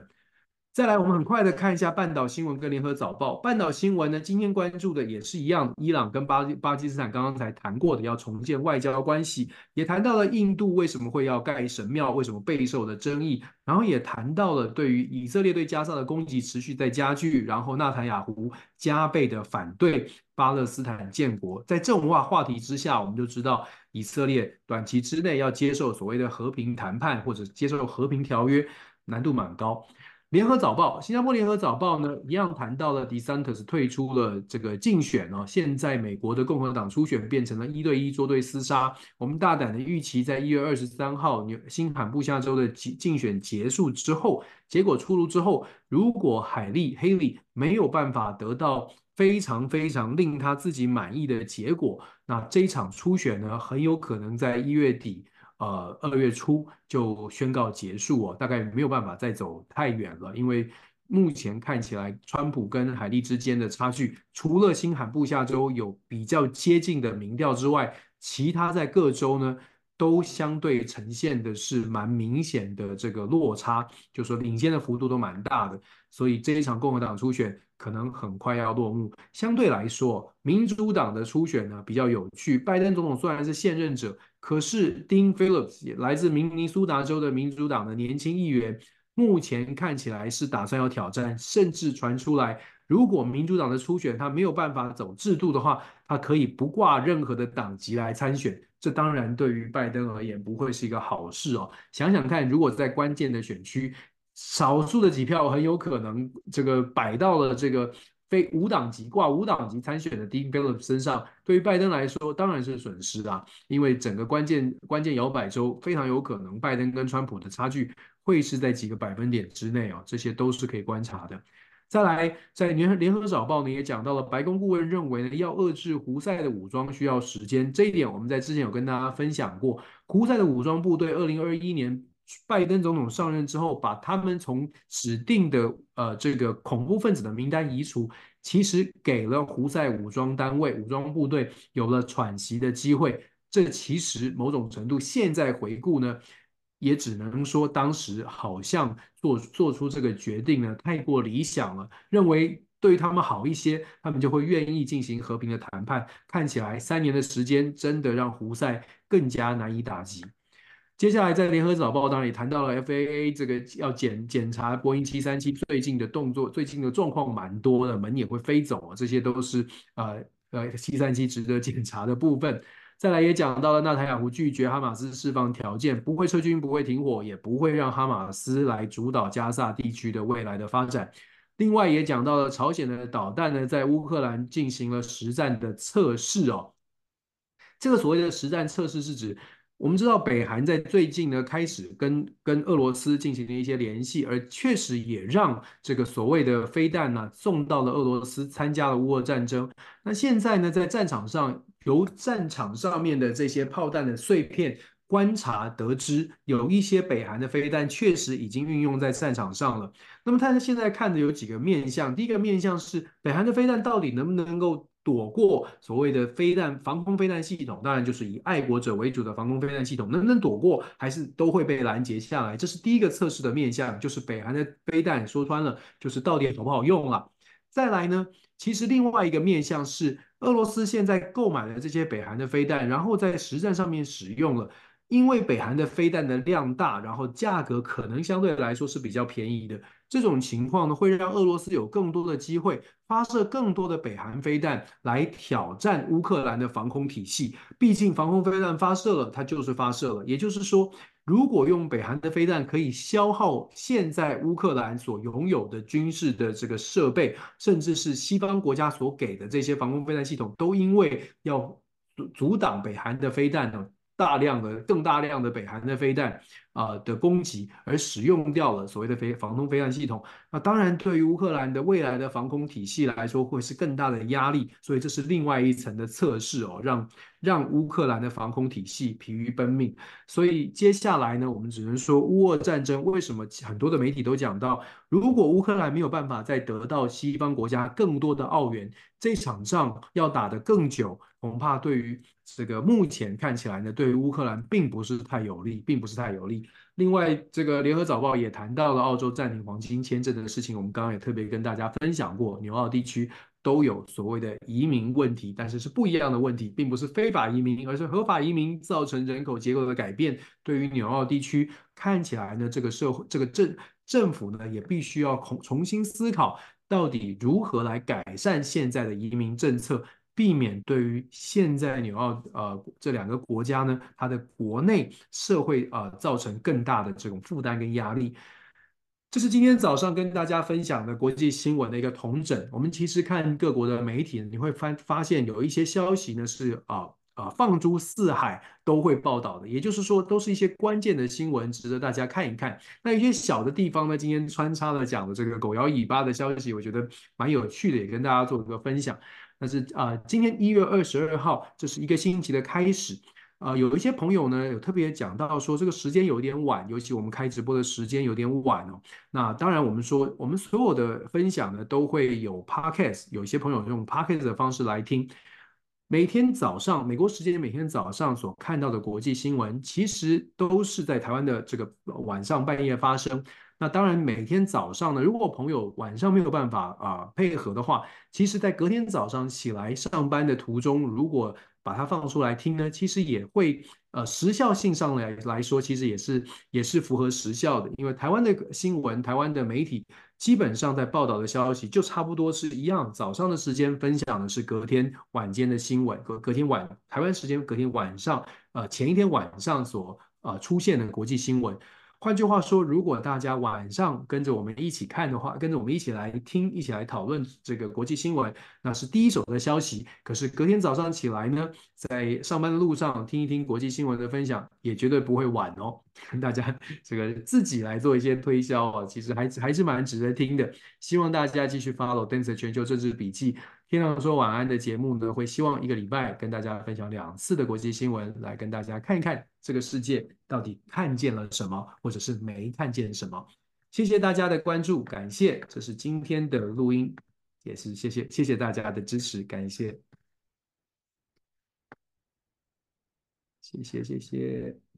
再来，我们很快的看一下半岛新闻跟联合早报。半岛新闻呢，今天关注的也是一样，伊朗跟巴基巴基斯坦刚刚才谈过的要重建外交关系，也谈到了印度为什么会要盖神庙，为什么备受的争议，然后也谈到了对于以色列对加沙的攻击持续在加剧，然后纳坦雅胡加倍的反对巴勒斯坦建国。在这种话话题之下，我们就知道以色列短期之内要接受所谓的和平谈判或者接受和平条约，难度蛮高。联合早报，新加坡联合早报呢，一样谈到了 DeSantis 退出了这个竞选哦。现在美国的共和党初选变成了一对一捉对厮杀。我们大胆的预期，在一月二十三号纽新罕布夏州的竞竞选结束之后，结果出炉之后，如果海莉 Haley 没有办法得到非常非常令他自己满意的结果，那这一场初选呢，很有可能在一月底。呃，二月初就宣告结束哦，大概没有办法再走太远了，因为目前看起来，川普跟海莉之间的差距，除了新罕布夏州有比较接近的民调之外，其他在各州呢，都相对呈现的是蛮明显的这个落差，就说领先的幅度都蛮大的，所以这一场共和党初选可能很快要落幕。相对来说，民主党的初选呢比较有趣，拜登总统虽然是现任者。可是，Dean Phillips 也来自明尼苏达州的民主党的年轻议员，目前看起来是打算要挑战，甚至传出来，如果民主党的初选他没有办法走制度的话，他可以不挂任何的党籍来参选。这当然对于拜登而言不会是一个好事哦。想想看，如果在关键的选区，少数的几票很有可能这个摆到了这个。非无党籍挂无党籍参选的 Dean Phillips 身上，对于拜登来说当然是损失啊，因为整个关键关键摇摆州非常有可能拜登跟川普的差距会是在几个百分点之内哦，这些都是可以观察的。再来，在联联合早报呢也讲到了，白宫顾问认为呢，要遏制胡塞的武装需要时间，这一点我们在之前有跟大家分享过，胡塞的武装部队二零二一年。拜登总统上任之后，把他们从指定的呃这个恐怖分子的名单移除，其实给了胡塞武装单位、武装部队有了喘息的机会。这其实某种程度，现在回顾呢，也只能说当时好像做做出这个决定呢太过理想了，认为对他们好一些，他们就会愿意进行和平的谈判。看起来三年的时间真的让胡塞更加难以打击。接下来，在联合早报当然也谈到了 FAA 这个要检检查波音七三七最近的动作，最近的状况蛮多的，门也会飞走啊，这些都是呃呃七三七值得检查的部分。再来也讲到了纳塔雅胡拒绝哈马斯释放条件，不会撤军，不会停火，也不会让哈马斯来主导加萨地区的未来的发展。另外也讲到了朝鲜的导弹呢，在乌克兰进行了实战的测试哦。这个所谓的实战测试是指。我们知道北韩在最近呢开始跟跟俄罗斯进行了一些联系，而确实也让这个所谓的飞弹呢送到了俄罗斯，参加了乌俄战争。那现在呢，在战场上，由战场上面的这些炮弹的碎片观察得知，有一些北韩的飞弹确实已经运用在战场上了。那么他现在看的有几个面向，第一个面向是北韩的飞弹到底能不能够。躲过所谓的飞弹防空飞弹系统，当然就是以爱国者为主的防空飞弹系统，能不能躲过，还是都会被拦截下来？这是第一个测试的面向，就是北韩的飞弹说穿了，就是到底好不好用了。再来呢，其实另外一个面向是俄罗斯现在购买了这些北韩的飞弹，然后在实战上面使用了。因为北韩的飞弹的量大，然后价格可能相对来说是比较便宜的，这种情况呢，会让俄罗斯有更多的机会发射更多的北韩飞弹来挑战乌克兰的防空体系。毕竟防空飞弹发射了，它就是发射了。也就是说，如果用北韩的飞弹可以消耗现在乌克兰所拥有的军事的这个设备，甚至是西方国家所给的这些防空飞弹系统，都因为要阻阻挡北韩的飞弹呢。大量的、更大量的北韩的飞弹啊、的攻击，而使用掉了所谓的飞防空飞弹系统。那当然，对于乌克兰的未来的防空体系来说，会是更大的压力。所以这是另外一层的测试哦，让让乌克兰的防空体系疲于奔命。所以接下来呢，我们只能说乌俄战争为什么很多的媒体都讲到，如果乌克兰没有办法再得到西方国家更多的澳元，这场仗要打得更久，恐怕对于这个目前看起来呢，对于乌克兰并不是太有利，并不是太有利。另外，这个联合早报也谈到了澳洲暂停黄金签证的事情，我们刚刚也特别跟大家分享过，纽澳地区都有所谓的移民问题，但是是不一样的问题，并不是非法移民，而是合法移民造成人口结构的改变。对于纽澳地区，看起来呢，这个社会这个政政府呢，也必须要重重新思考，到底如何来改善现在的移民政策。避免对于现在纽澳呃这两个国家呢，它的国内社会呃造成更大的这种负担跟压力。这是今天早上跟大家分享的国际新闻的一个统整。我们其实看各国的媒体，你会发发现有一些消息呢是啊啊、呃呃、放诸四海都会报道的，也就是说都是一些关键的新闻，值得大家看一看。那有些小的地方呢，今天穿插了讲的这个狗摇尾巴的消息，我觉得蛮有趣的，也跟大家做一个分享。但是啊、今天一月二十二号，这是一个星期的开始。啊、呃，有一些朋友呢，有特别讲到说，这个时间有点晚，尤其我们开直播的时间有点晚哦。那当然，我们说我们所有的分享呢，都会有 podcast，有一些朋友用 podcast 的方式来听。每天早上，美国时间每天早上所看到的国际新闻，其实都是在台湾的这个晚上半夜发生。那当然，每天早上呢，如果朋友晚上没有办法啊、配合的话，其实，在隔天早上起来上班的途中，如果把它放出来听呢，其实也会呃时效性上来来说，其实也是也是符合时效的。因为台湾的新闻、台湾的媒体基本上在报道的消息就差不多是一样，早上的时间分享的是隔天晚间的新闻，隔隔天晚台湾时间隔天晚上呃前一天晚上所呃出现的国际新闻。换句话说，如果大家晚上跟着我们一起看的话，跟着我们一起来听，一起来讨论这个国际新闻，那是第一手的消息。可是隔天早上起来呢，在上班的路上听一听国际新闻的分享，也绝对不会晚哦。(laughs) 大家 (laughs) 这个自己来做一些推销啊，其实还还是蛮值得听的。希望大家继续 follow Dance 全球政治笔记。天亮说晚安的节目呢，会希望一个礼拜跟大家分享两次的国际新闻，来跟大家看一看这个世界到底看见了什么，或者是没看见什么。谢谢大家的关注，感谢，这是今天的录音，也是谢谢谢谢大家的支持，感谢，谢谢谢谢。